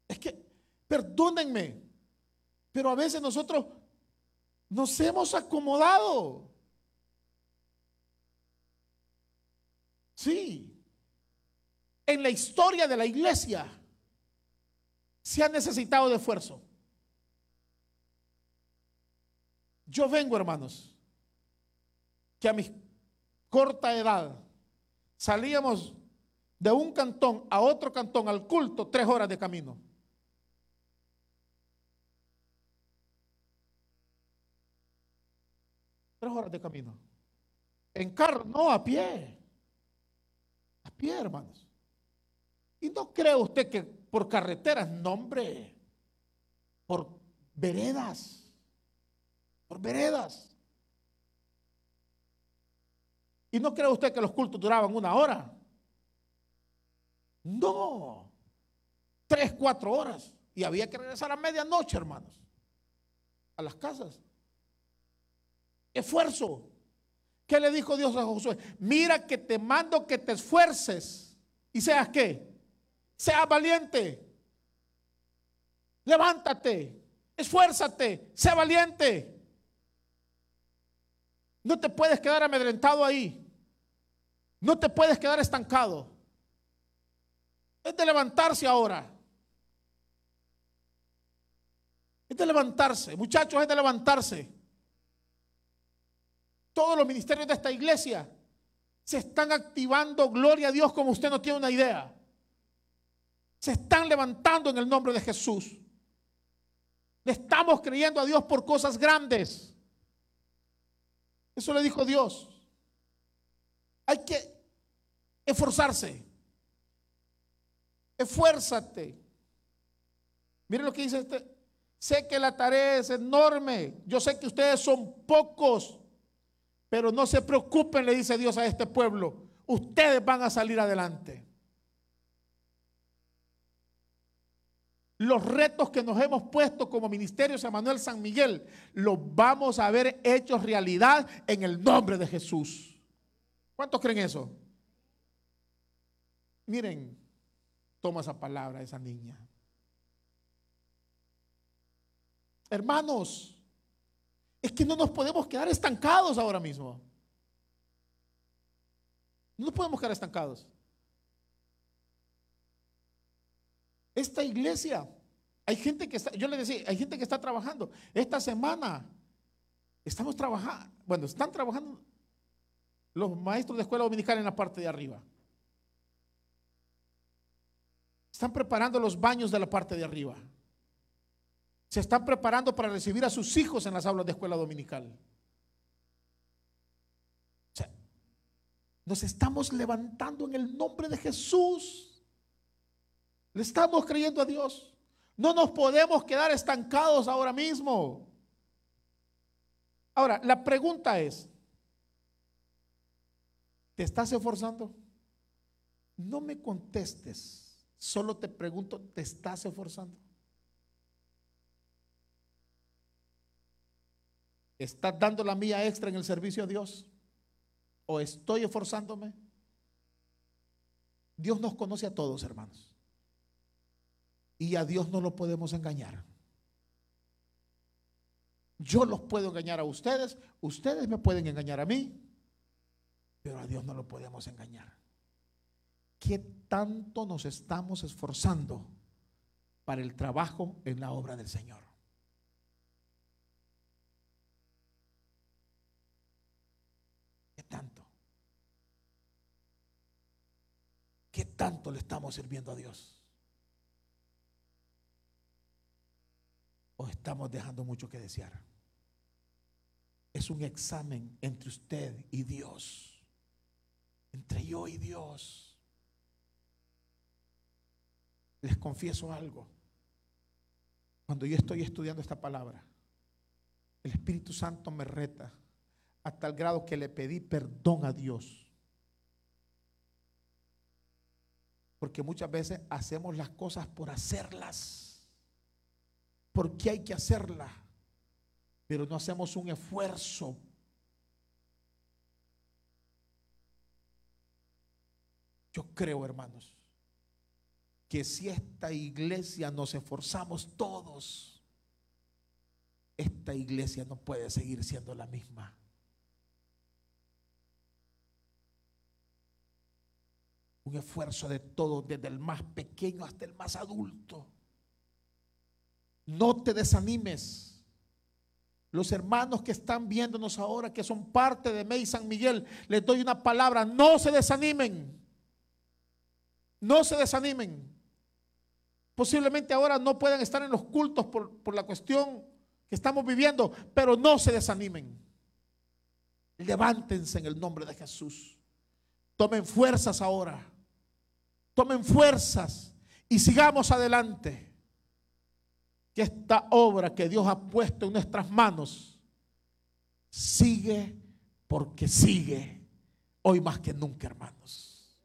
Es que, perdónenme, pero a veces nosotros nos hemos acomodado. Sí. En la historia de la iglesia se ha necesitado de esfuerzo. Yo vengo, hermanos, que a mi corta edad salíamos de un cantón a otro cantón al culto, tres horas de camino. Tres horas de camino. En carro, no, a pie. A pie, hermanos. Y no cree usted que por carreteras, no, hombre. Por veredas. Veredas. Y no cree usted que los cultos duraban una hora. No, tres, cuatro horas. Y había que regresar a medianoche, hermanos, a las casas. Esfuerzo. ¿Qué le dijo Dios a Josué? Mira que te mando que te esfuerces y seas qué? Seas valiente. Levántate, esfuérzate, sea valiente. No te puedes quedar amedrentado ahí. No te puedes quedar estancado. Es de levantarse ahora. Es de levantarse. Muchachos, es de levantarse. Todos los ministerios de esta iglesia se están activando, gloria a Dios, como usted no tiene una idea. Se están levantando en el nombre de Jesús. Le estamos creyendo a Dios por cosas grandes. Eso le dijo Dios. Hay que esforzarse. Esfuérzate. Miren lo que dice este. Sé que la tarea es enorme. Yo sé que ustedes son pocos. Pero no se preocupen, le dice Dios a este pueblo. Ustedes van a salir adelante. Los retos que nos hemos puesto como Ministerio San Manuel San Miguel los vamos a ver hechos realidad en el nombre de Jesús. ¿Cuántos creen eso? Miren, toma esa palabra esa niña. Hermanos, es que no nos podemos quedar estancados ahora mismo. No nos podemos quedar estancados. Esta iglesia, hay gente que está, yo le decía, hay gente que está trabajando. Esta semana estamos trabajando, bueno, están trabajando los maestros de escuela dominical en la parte de arriba. Están preparando los baños de la parte de arriba. Se están preparando para recibir a sus hijos en las aulas de escuela dominical. nos estamos levantando en el nombre de Jesús. Le estamos creyendo a Dios. No nos podemos quedar estancados ahora mismo. Ahora, la pregunta es, ¿te estás esforzando? No me contestes Solo te pregunto, ¿te estás esforzando? ¿Estás dando la mía extra en el servicio a Dios? ¿O estoy esforzándome? Dios nos conoce a todos, hermanos. Y a Dios no lo podemos engañar. Yo los puedo engañar a ustedes, ustedes me pueden engañar a mí, pero a Dios no lo podemos engañar. ¿Qué tanto nos estamos esforzando para el trabajo en la obra del Señor? ¿Qué tanto? ¿Qué tanto le estamos sirviendo a Dios? ¿O estamos dejando mucho que desear? Es un examen entre usted y Dios. Entre yo y Dios. Les confieso algo. Cuando yo estoy estudiando esta palabra, el Espíritu Santo me reta hasta el grado que le pedí perdón a Dios. Porque muchas veces hacemos las cosas por hacerlas porque hay que hacerla, pero no hacemos un esfuerzo. Yo creo, hermanos, que si esta iglesia nos esforzamos todos, esta iglesia no puede seguir siendo la misma. Un esfuerzo de todos, desde el más pequeño hasta el más adulto. No te desanimes. Los hermanos que están viéndonos ahora, que son parte de Mey San Miguel, les doy una palabra, no se desanimen. No se desanimen. Posiblemente ahora no puedan estar en los cultos por, por la cuestión que estamos viviendo, pero no se desanimen. Levántense en el nombre de Jesús. Tomen fuerzas ahora. Tomen fuerzas y sigamos adelante que esta obra que Dios ha puesto en nuestras manos sigue porque sigue hoy más que nunca, hermanos.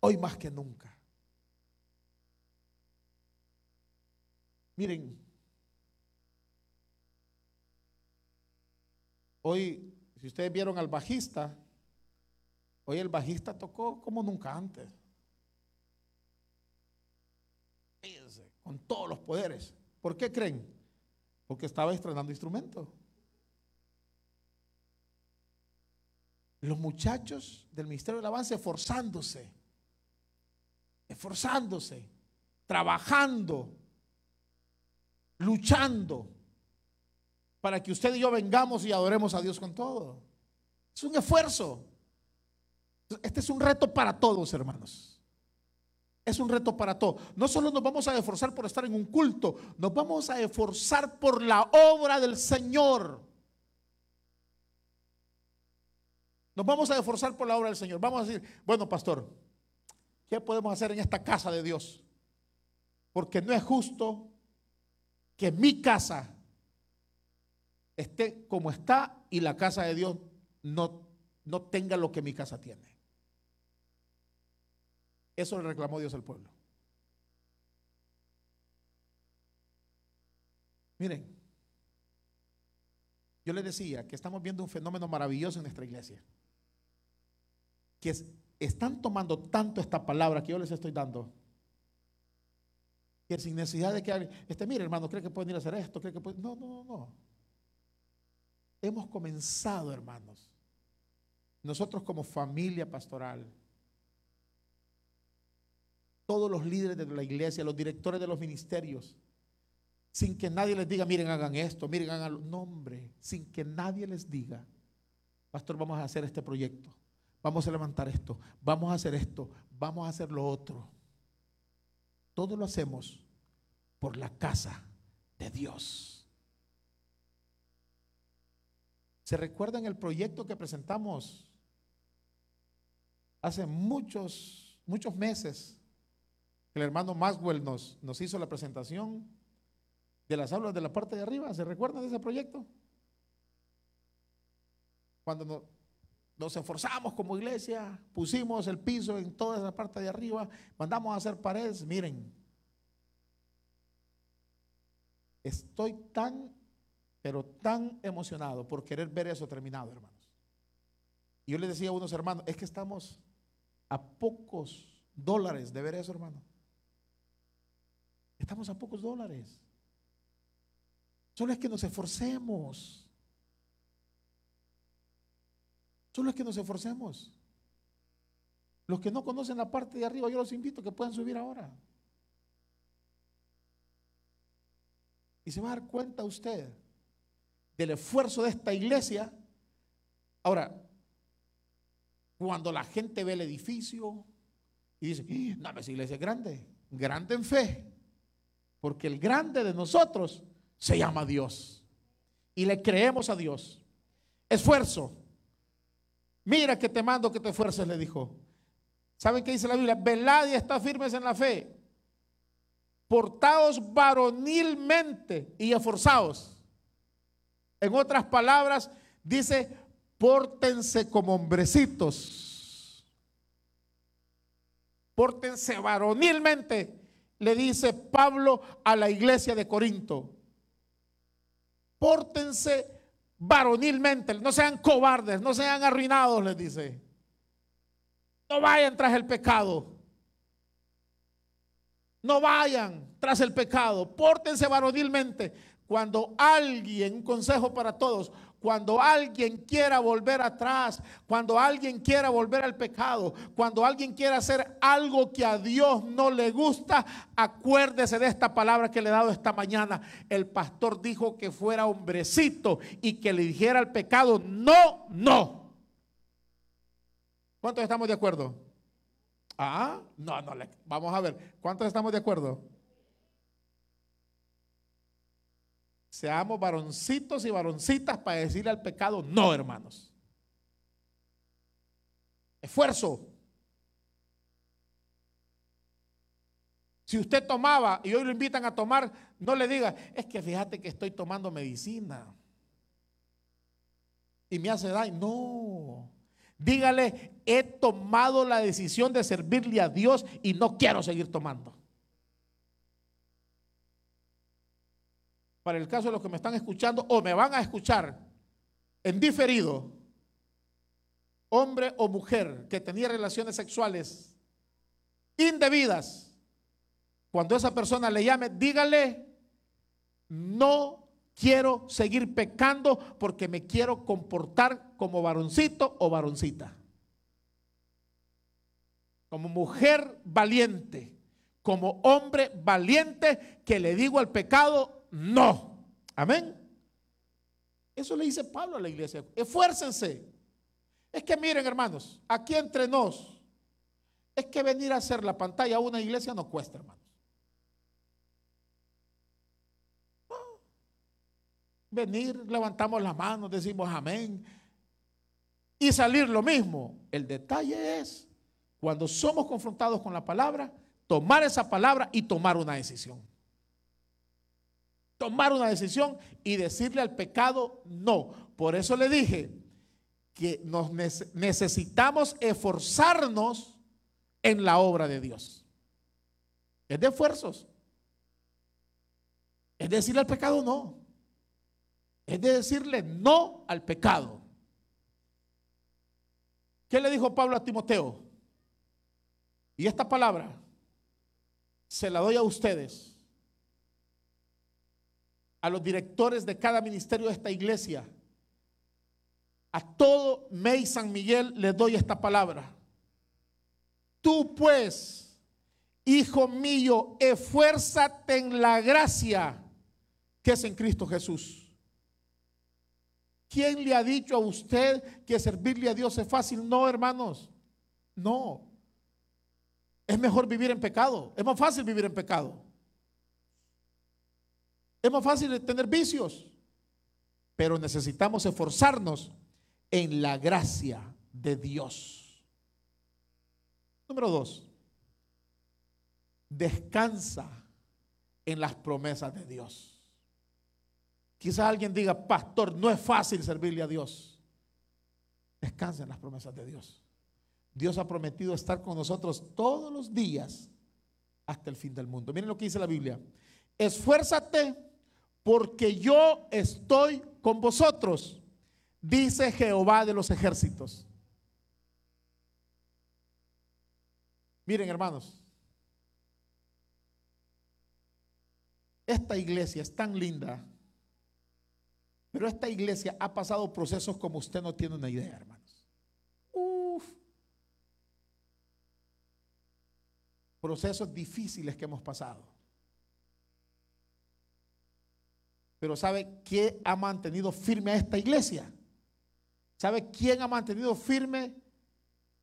Hoy más que nunca. Miren, hoy, si ustedes vieron al bajista, hoy el bajista tocó como nunca antes. Con todos los poderes. ¿Por qué creen? Porque estaba estrenando instrumentos. Los muchachos del Ministerio del Avance esforzándose, esforzándose, trabajando, luchando para que usted y yo vengamos y adoremos a Dios con todo. Es un esfuerzo. Este es un reto para todos, hermanos. Es un reto para todos. No solo nos vamos a esforzar por estar en un culto, nos vamos a esforzar por la obra del Señor. Nos vamos a esforzar por la obra del Señor. Vamos a decir, bueno, pastor, ¿qué podemos hacer en esta casa de Dios? Porque no es justo que mi casa esté como está y la casa de Dios no, no tenga lo que mi casa tiene. Eso le reclamó Dios al pueblo. Miren, yo les decía que estamos viendo un fenómeno maravilloso en nuestra iglesia. Que están tomando tanto esta palabra que yo les estoy dando. Que sin necesidad de que este, mire hermano, cree que pueden ir a hacer esto, que. No, no, no, no. Hemos comenzado, hermanos. Nosotros como familia pastoral todos los líderes de la iglesia, los directores de los ministerios, sin que nadie les diga, miren, hagan esto, miren, hagan No, hombre, sin que nadie les diga, pastor, vamos a hacer este proyecto, vamos a levantar esto, vamos a hacer esto, vamos a hacer lo otro. Todo lo hacemos por la casa de Dios. ¿Se recuerdan el proyecto que presentamos hace muchos, muchos meses? El hermano Maxwell nos, nos hizo la presentación de las aulas de la parte de arriba. ¿Se recuerdan de ese proyecto? Cuando nos, esforzamos como iglesia, pusimos el piso en toda esa parte de arriba, mandamos a hacer paredes. Miren, estoy tan pero tan emocionado por querer ver eso terminado, hermanos. Y yo le decía a unos hermanos, es que estamos a pocos dólares de ver eso, hermano. Estamos a pocos dólares. Solo es que nos esforcemos. Solo es que nos esforcemos. Los que no conocen la parte de arriba, yo los invito a que puedan subir ahora. Y se va a dar cuenta usted del esfuerzo de esta iglesia. Ahora, cuando la gente ve el edificio y dice, ¡Ah! no, esa iglesia es grande, grande en fe, porque el grande de nosotros se llama Dios. Y le creemos a Dios. Esfuerzo. Mira que te mando que te esfuerces, le dijo. ¿Saben qué dice la Biblia? Velad y está firmes en la fe. Portaos varonilmente y esforzados. En otras palabras, dice, pórtense como hombrecitos. Pórtense varonilmente, le dice Pablo a la iglesia de Corinto. Pórtense varonilmente, no sean cobardes, no sean arruinados, les dice. No vayan tras el pecado. No vayan tras el pecado. Pórtense varonilmente. Cuando alguien, un consejo para todos, cuando alguien quiera volver atrás, cuando alguien quiera volver al pecado, cuando alguien quiera hacer algo que a Dios no le gusta, acuérdese de esta palabra que le he dado esta mañana. El pastor dijo que fuera hombrecito y que le dijera al pecado, no, no. ¿Cuántos estamos de acuerdo? Ah, no, no, vamos a ver. ¿Cuántos estamos de acuerdo? Seamos varoncitos y varoncitas para decirle al pecado, no, hermanos. Esfuerzo. Si usted tomaba y hoy lo invitan a tomar, no le diga, es que fíjate que estoy tomando medicina y me hace daño. No. Dígale, he tomado la decisión de servirle a Dios y no quiero seguir tomando. Para el caso de los que me están escuchando o me van a escuchar en diferido, hombre o mujer que tenía relaciones sexuales indebidas, cuando esa persona le llame, dígale, no quiero seguir pecando porque me quiero comportar como varoncito o varoncita. Como mujer valiente, como hombre valiente que le digo al pecado, no. Amén. Eso le dice Pablo a la iglesia. Esfuércense. Es que miren, hermanos, aquí entre nos, es que venir a hacer la pantalla a una iglesia no cuesta, hermano. venir, levantamos las manos, decimos amén y salir lo mismo. El detalle es, cuando somos confrontados con la palabra, tomar esa palabra y tomar una decisión. Tomar una decisión y decirle al pecado no. Por eso le dije que necesitamos esforzarnos en la obra de Dios. Es de esfuerzos. Es decirle al pecado no es de decirle no al pecado. ¿Qué le dijo Pablo a Timoteo? Y esta palabra se la doy a ustedes, a los directores de cada ministerio de esta iglesia, a todo May San Miguel les doy esta palabra. Tú pues, hijo mío, esfuérzate en la gracia que es en Cristo Jesús. ¿Quién le ha dicho a usted que servirle a Dios es fácil? No, hermanos. No. Es mejor vivir en pecado. Es más fácil vivir en pecado. Es más fácil tener vicios. Pero necesitamos esforzarnos en la gracia de Dios. Número dos. Descansa en las promesas de Dios. Quizás alguien diga, pastor, no es fácil servirle a Dios. Descansa en las promesas de Dios. Dios ha prometido estar con nosotros todos los días hasta el fin del mundo. Miren lo que dice la Biblia. Esfuérzate porque yo estoy con vosotros, dice Jehová de los ejércitos. Miren, hermanos, esta iglesia es tan linda, pero esta iglesia ha pasado procesos como usted no tiene una idea, hermanos. Uf. Procesos difíciles que hemos pasado. Pero ¿sabe qué ha mantenido firme a esta iglesia? ¿Sabe quién ha mantenido firme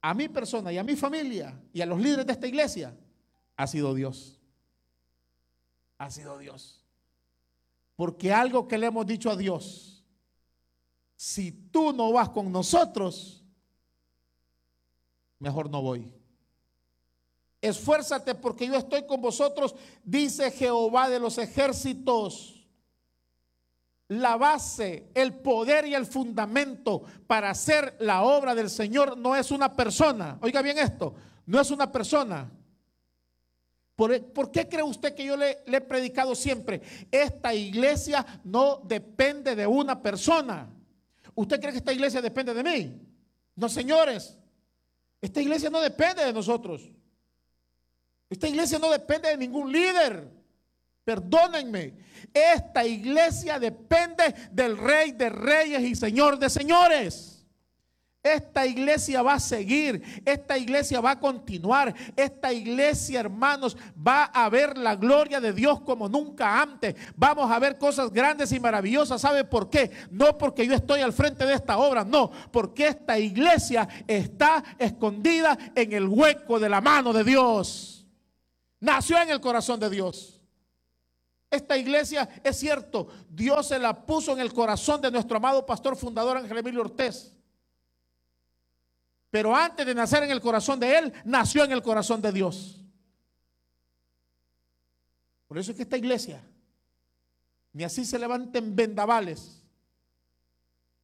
a mi persona y a mi familia y a los líderes de esta iglesia? Ha sido Dios. Ha sido Dios. Porque algo que le hemos dicho a Dios, si tú no vas con nosotros, mejor no voy. Esfuérzate porque yo estoy con vosotros, dice Jehová de los ejércitos la base, el poder y el fundamento para hacer la obra del Señor no es una persona. Oiga bien esto, no es una persona. ¿Por, qué cree usted que yo le, le he predicado siempre? Esta iglesia no depende de una persona. ¿Usted cree que esta iglesia depende de mí? No, señores. Esta iglesia no depende de nosotros. Esta iglesia no depende de ningún líder. Perdónenme, esta iglesia depende del Rey de Reyes y Señor de Señores. Esta iglesia va a seguir, esta iglesia va a continuar, esta iglesia, hermanos, va a ver la gloria de Dios como nunca antes. Vamos a ver cosas grandes y maravillosas. ¿Sabe por qué? No porque yo estoy al frente de esta obra, no, porque esta iglesia está escondida en el hueco de la mano de Dios. Nació en el corazón de Dios. Esta iglesia, es cierto, Dios se la puso en el corazón de nuestro amado pastor fundador Ángel Emilio Ortez. Pero antes de nacer en el corazón de él, nació en el corazón de Dios. Por eso es que esta iglesia, ni así se levanten vendavales,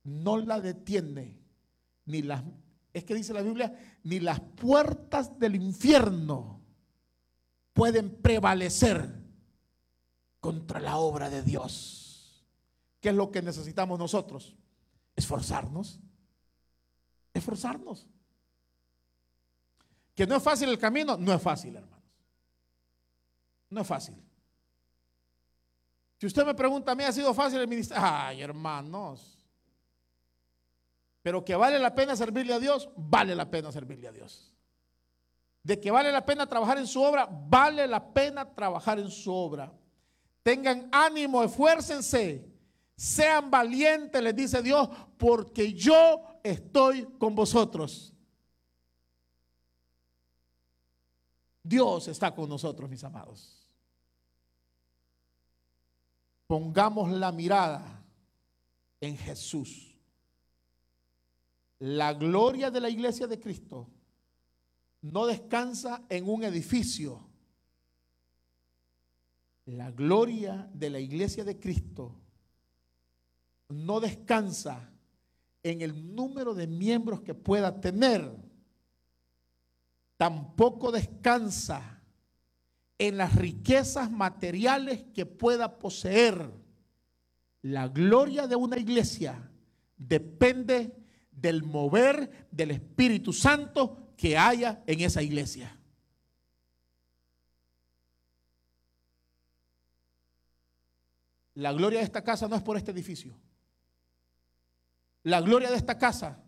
no la detiene, ni las, es que dice la Biblia, ni las puertas del infierno pueden prevalecer contra la obra de Dios. ¿Qué es lo que necesitamos nosotros? Esforzarnos. Esforzarnos. Que no es fácil el camino, no es fácil, hermanos. No es fácil. Si usted me pregunta a mí, ¿ha sido fácil el ministerio? Ay, hermanos. Pero que vale la pena servirle a Dios, vale la pena servirle a Dios. De que vale la pena trabajar en su obra, vale la pena trabajar en su obra. Tengan ánimo, esfuércense, sean valientes, les dice Dios, porque yo estoy con vosotros. Dios está con nosotros, mis amados. Pongamos la mirada en Jesús. La gloria de la iglesia de Cristo no descansa en un edificio la gloria de la iglesia de Cristo no descansa en el número de miembros que pueda tener, tampoco descansa en las riquezas materiales que pueda poseer. La gloria de una iglesia depende del mover del Espíritu Santo que haya en esa iglesia. La gloria de esta casa no es por este edificio. La gloria de esta casa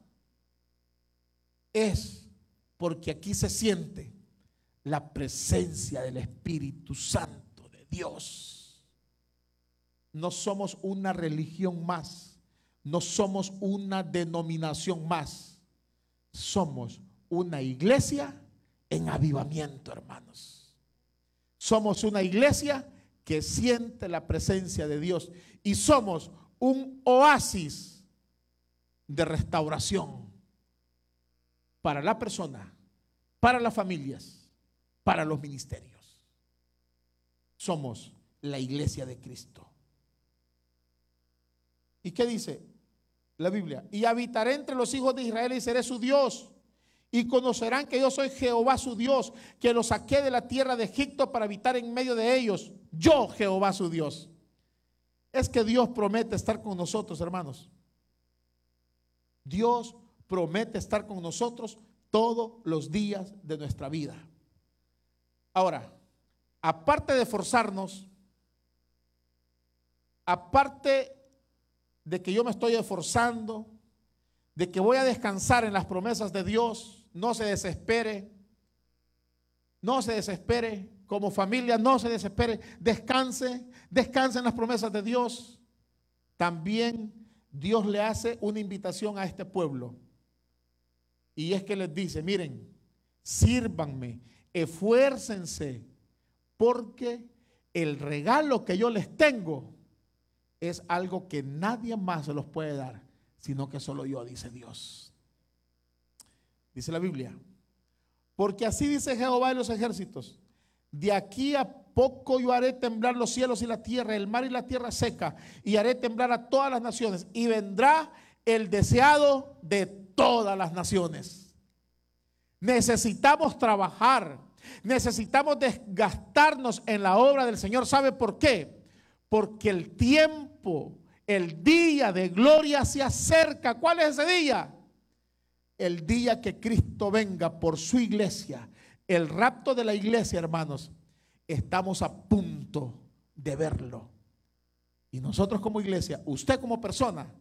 es porque aquí se siente la presencia del Espíritu Santo de Dios. No somos una religión más, no somos una denominación más, somos una iglesia en avivamiento, hermanos. Somos una iglesia que siente la presencia de Dios y somos un oasis de restauración para la persona, para las familias, para los ministerios. Somos la iglesia de Cristo. ¿Y qué dice la Biblia? Y habitaré entre los hijos de Israel y seré su Dios y conocerán que yo soy Jehová su Dios, que los saqué de la tierra de Egipto para habitar en medio de ellos. Yo, Jehová su Dios. es que Dios promete estar con nosotros, hermanos. Dios promete estar con nosotros todos los días de nuestra vida. Ahora, aparte de forzarnos, aparte de que yo me estoy esforzando, de que voy a descansar en las promesas de Dios, no se desespere, no se desespere, como familia no se desespere, descanse, descanse en las promesas de Dios. También Dios le hace una invitación a este pueblo. Y es que les dice, miren, sírvanme, esfuércense, porque el regalo que yo les tengo es algo que nadie más se los puede dar, sino que solo yo, dice Dios. Dice la Biblia. Porque así dice Jehová de los ejércitos. De aquí a poco yo haré temblar los cielos y la tierra, el mar y la tierra seca, y haré temblar a todas las naciones. Y vendrá el deseado de todas las naciones. Necesitamos trabajar, necesitamos desgastarnos en la obra del Señor. ¿Sabe por qué? Porque el tiempo, el día de gloria se acerca. ¿Cuál es ese día? El día que Cristo venga por su iglesia. El rapto de la iglesia, hermanos. Estamos a punto de verlo. Y nosotros como iglesia, usted como persona,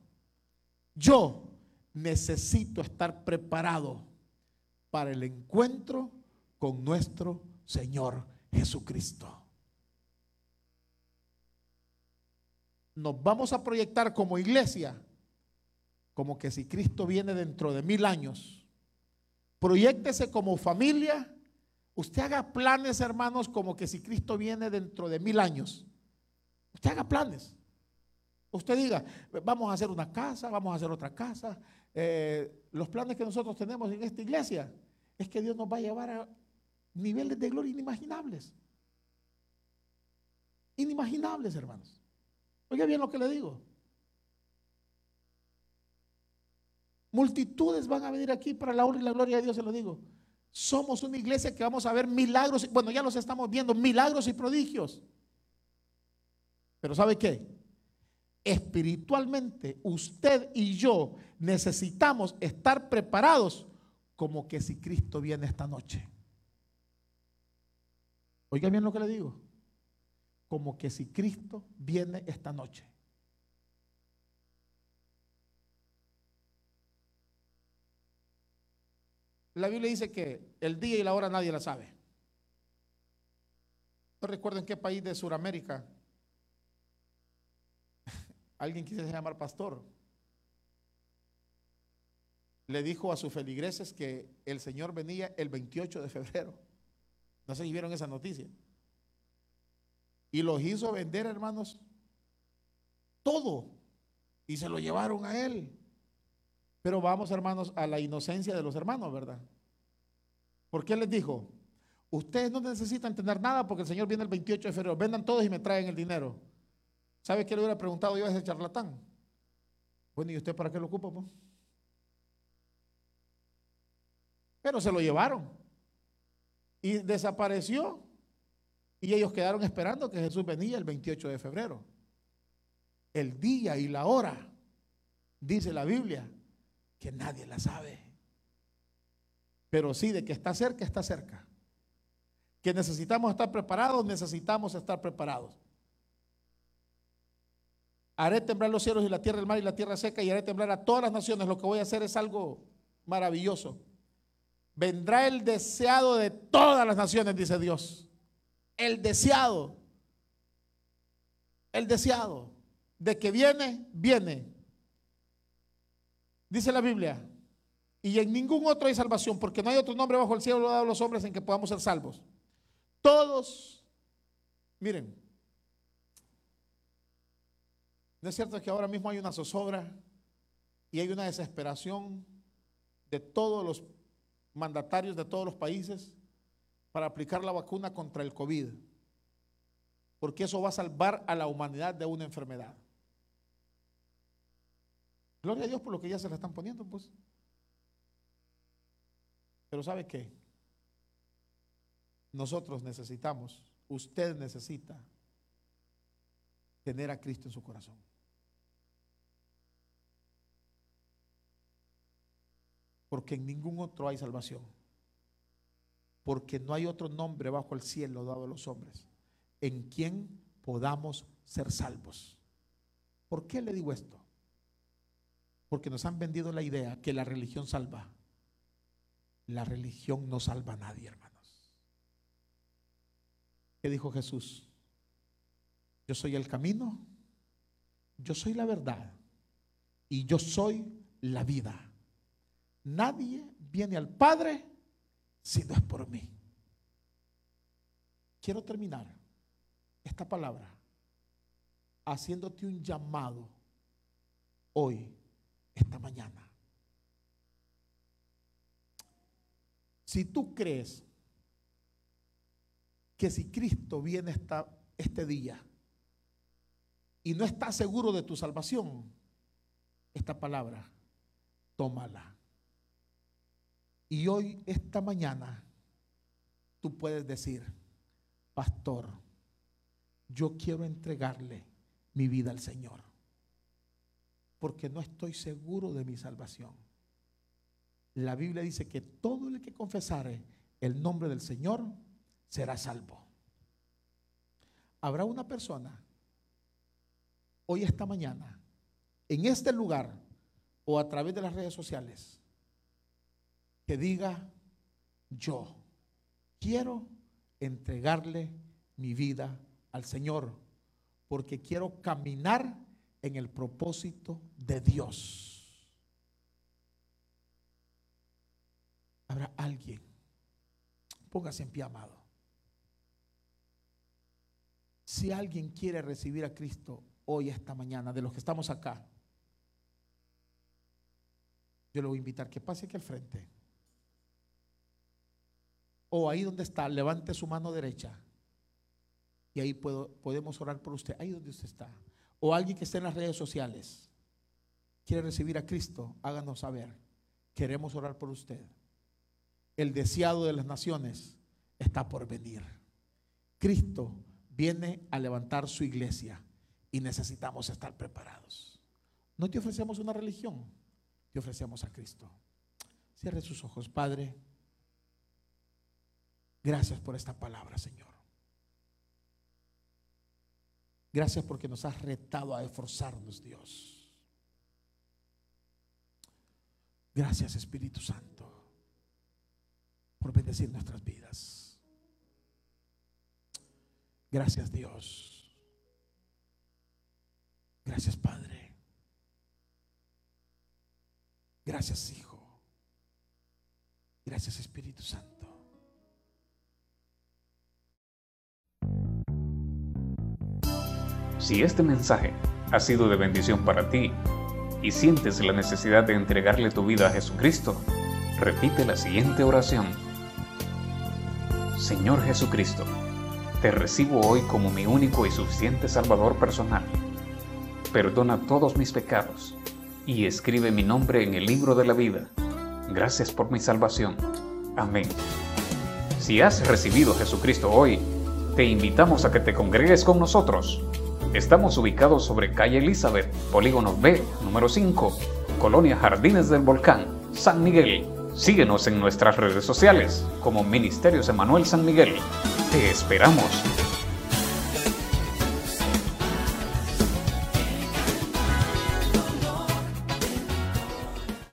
yo necesito estar preparado para el encuentro con nuestro Señor Jesucristo. nos vamos a proyectar como iglesia como que si Cristo viene dentro de mil años. Proyectese como familia. Usted haga planes, hermanos, como que si Cristo viene dentro de mil años. Usted haga planes. Usted diga, vamos a hacer una casa, vamos a hacer otra casa. Eh, los planes que nosotros tenemos en esta iglesia es que Dios nos va a llevar a niveles de gloria inimaginables. Inimaginables, hermanos. Oiga bien lo que le digo. Multitudes van a venir aquí para la honra y la gloria de Dios, se lo digo. Somos una iglesia que vamos a ver milagros, bueno, ya los estamos viendo, milagros y prodigios. Pero ¿sabe qué? Espiritualmente, usted y yo necesitamos estar preparados como que si Cristo viene esta noche. Oiga bien lo que le digo como que si Cristo viene esta noche. La Biblia dice que el día y la hora nadie la sabe. No recuerdo en qué país de Sudamérica (laughs) alguien quiso llamar pastor. Le dijo a sus feligreses que el Señor venía el 28 de febrero. No sé si vieron esa noticia. Y los hizo vender, hermanos, todo. Y se lo llevaron a él. Pero vamos, hermanos, a la inocencia de los hermanos, ¿verdad? Porque él les dijo, ustedes no necesitan tener nada porque el Señor viene el 28 de febrero. Vendan todos y me traen el dinero. ¿Sabe qué le hubiera preguntado yo a ese charlatán? Bueno, ¿y usted para qué lo ocupa? Pues? Pero se lo llevaron. Y desapareció. Y ellos quedaron esperando que Jesús venía el 28 de febrero. El día y la hora, dice la Biblia, que nadie la sabe. Pero sí, de que está cerca, está cerca. Que necesitamos estar preparados, necesitamos estar preparados. Haré temblar los cielos y la tierra, el mar y la tierra seca, y haré temblar a todas las naciones. Lo que voy a hacer es algo maravilloso. Vendrá el deseado de todas las naciones, dice Dios el deseado. El deseado. De que viene, viene. Dice la Biblia. Y en ningún otro hay salvación, porque no hay otro nombre bajo el cielo dado a los hombres en que podamos ser salvos. Todos, miren, ¿no es cierto que ahora mismo hay una zozobra y hay una desesperación de todos los mandatarios de todos los países para aplicar la vacuna contra el COVID, porque eso va a salvar a la humanidad de una enfermedad. Gloria a Dios por lo que ya se le están poniendo, pues. Pero ¿sabe qué? Nosotros necesitamos, usted necesita tener a Cristo en su corazón. Porque en ningún otro hay salvación. Porque no hay otro nombre bajo el cielo dado a los hombres en quien podamos ser salvos. ¿Por qué le digo esto? Porque nos han vendido la idea que la religión salva. La religión no salva a nadie, hermanos. ¿Qué dijo Jesús? Yo soy el camino, yo soy la verdad y yo soy la vida. Nadie viene al Padre si no es por mí. Quiero terminar esta palabra haciéndote un llamado hoy, esta mañana. Si tú crees que si Cristo viene esta, este día y no estás seguro de tu salvación, esta palabra, tómala. Y hoy, esta mañana, tú puedes decir, pastor, yo quiero entregarle mi vida al Señor, porque no estoy seguro de mi salvación. La Biblia dice que todo el que confesare el nombre del Señor será salvo. Habrá una persona hoy esta mañana en este lugar o a través de las redes sociales que diga, yo quiero entregarle mi vida al Señor, porque quiero caminar en el propósito de Dios. Habrá alguien, póngase en pie, amado. Si alguien quiere recibir a Cristo hoy, esta mañana, de los que estamos acá, yo le voy a invitar que pase aquí al frente. O ahí donde está, levante su mano derecha y ahí puedo, podemos orar por usted, ahí donde usted está. O alguien que esté en las redes sociales, quiere recibir a Cristo, háganos saber. Queremos orar por usted. El deseado de las naciones está por venir. Cristo viene a levantar su iglesia y necesitamos estar preparados. No te ofrecemos una religión, te ofrecemos a Cristo. Cierre sus ojos, Padre. Gracias por esta palabra, Señor. Gracias porque nos has retado a esforzarnos, Dios. Gracias, Espíritu Santo, por bendecir nuestras vidas. Gracias, Dios. Gracias, Padre. Gracias, Hijo. Gracias, Espíritu Santo. Si este mensaje ha sido de bendición para ti y sientes la necesidad de entregarle tu vida a Jesucristo, repite la siguiente oración. Señor Jesucristo, te recibo hoy como mi único y suficiente Salvador personal. Perdona todos mis pecados y escribe mi nombre en el libro de la vida. Gracias por mi salvación. Amén. Si has recibido a Jesucristo hoy, te invitamos a que te congregues con nosotros Estamos ubicados sobre calle Elizabeth, Polígono B, número 5, Colonia Jardines del Volcán, San Miguel. Síguenos en nuestras redes sociales como Ministerios Emanuel San Miguel. Te esperamos.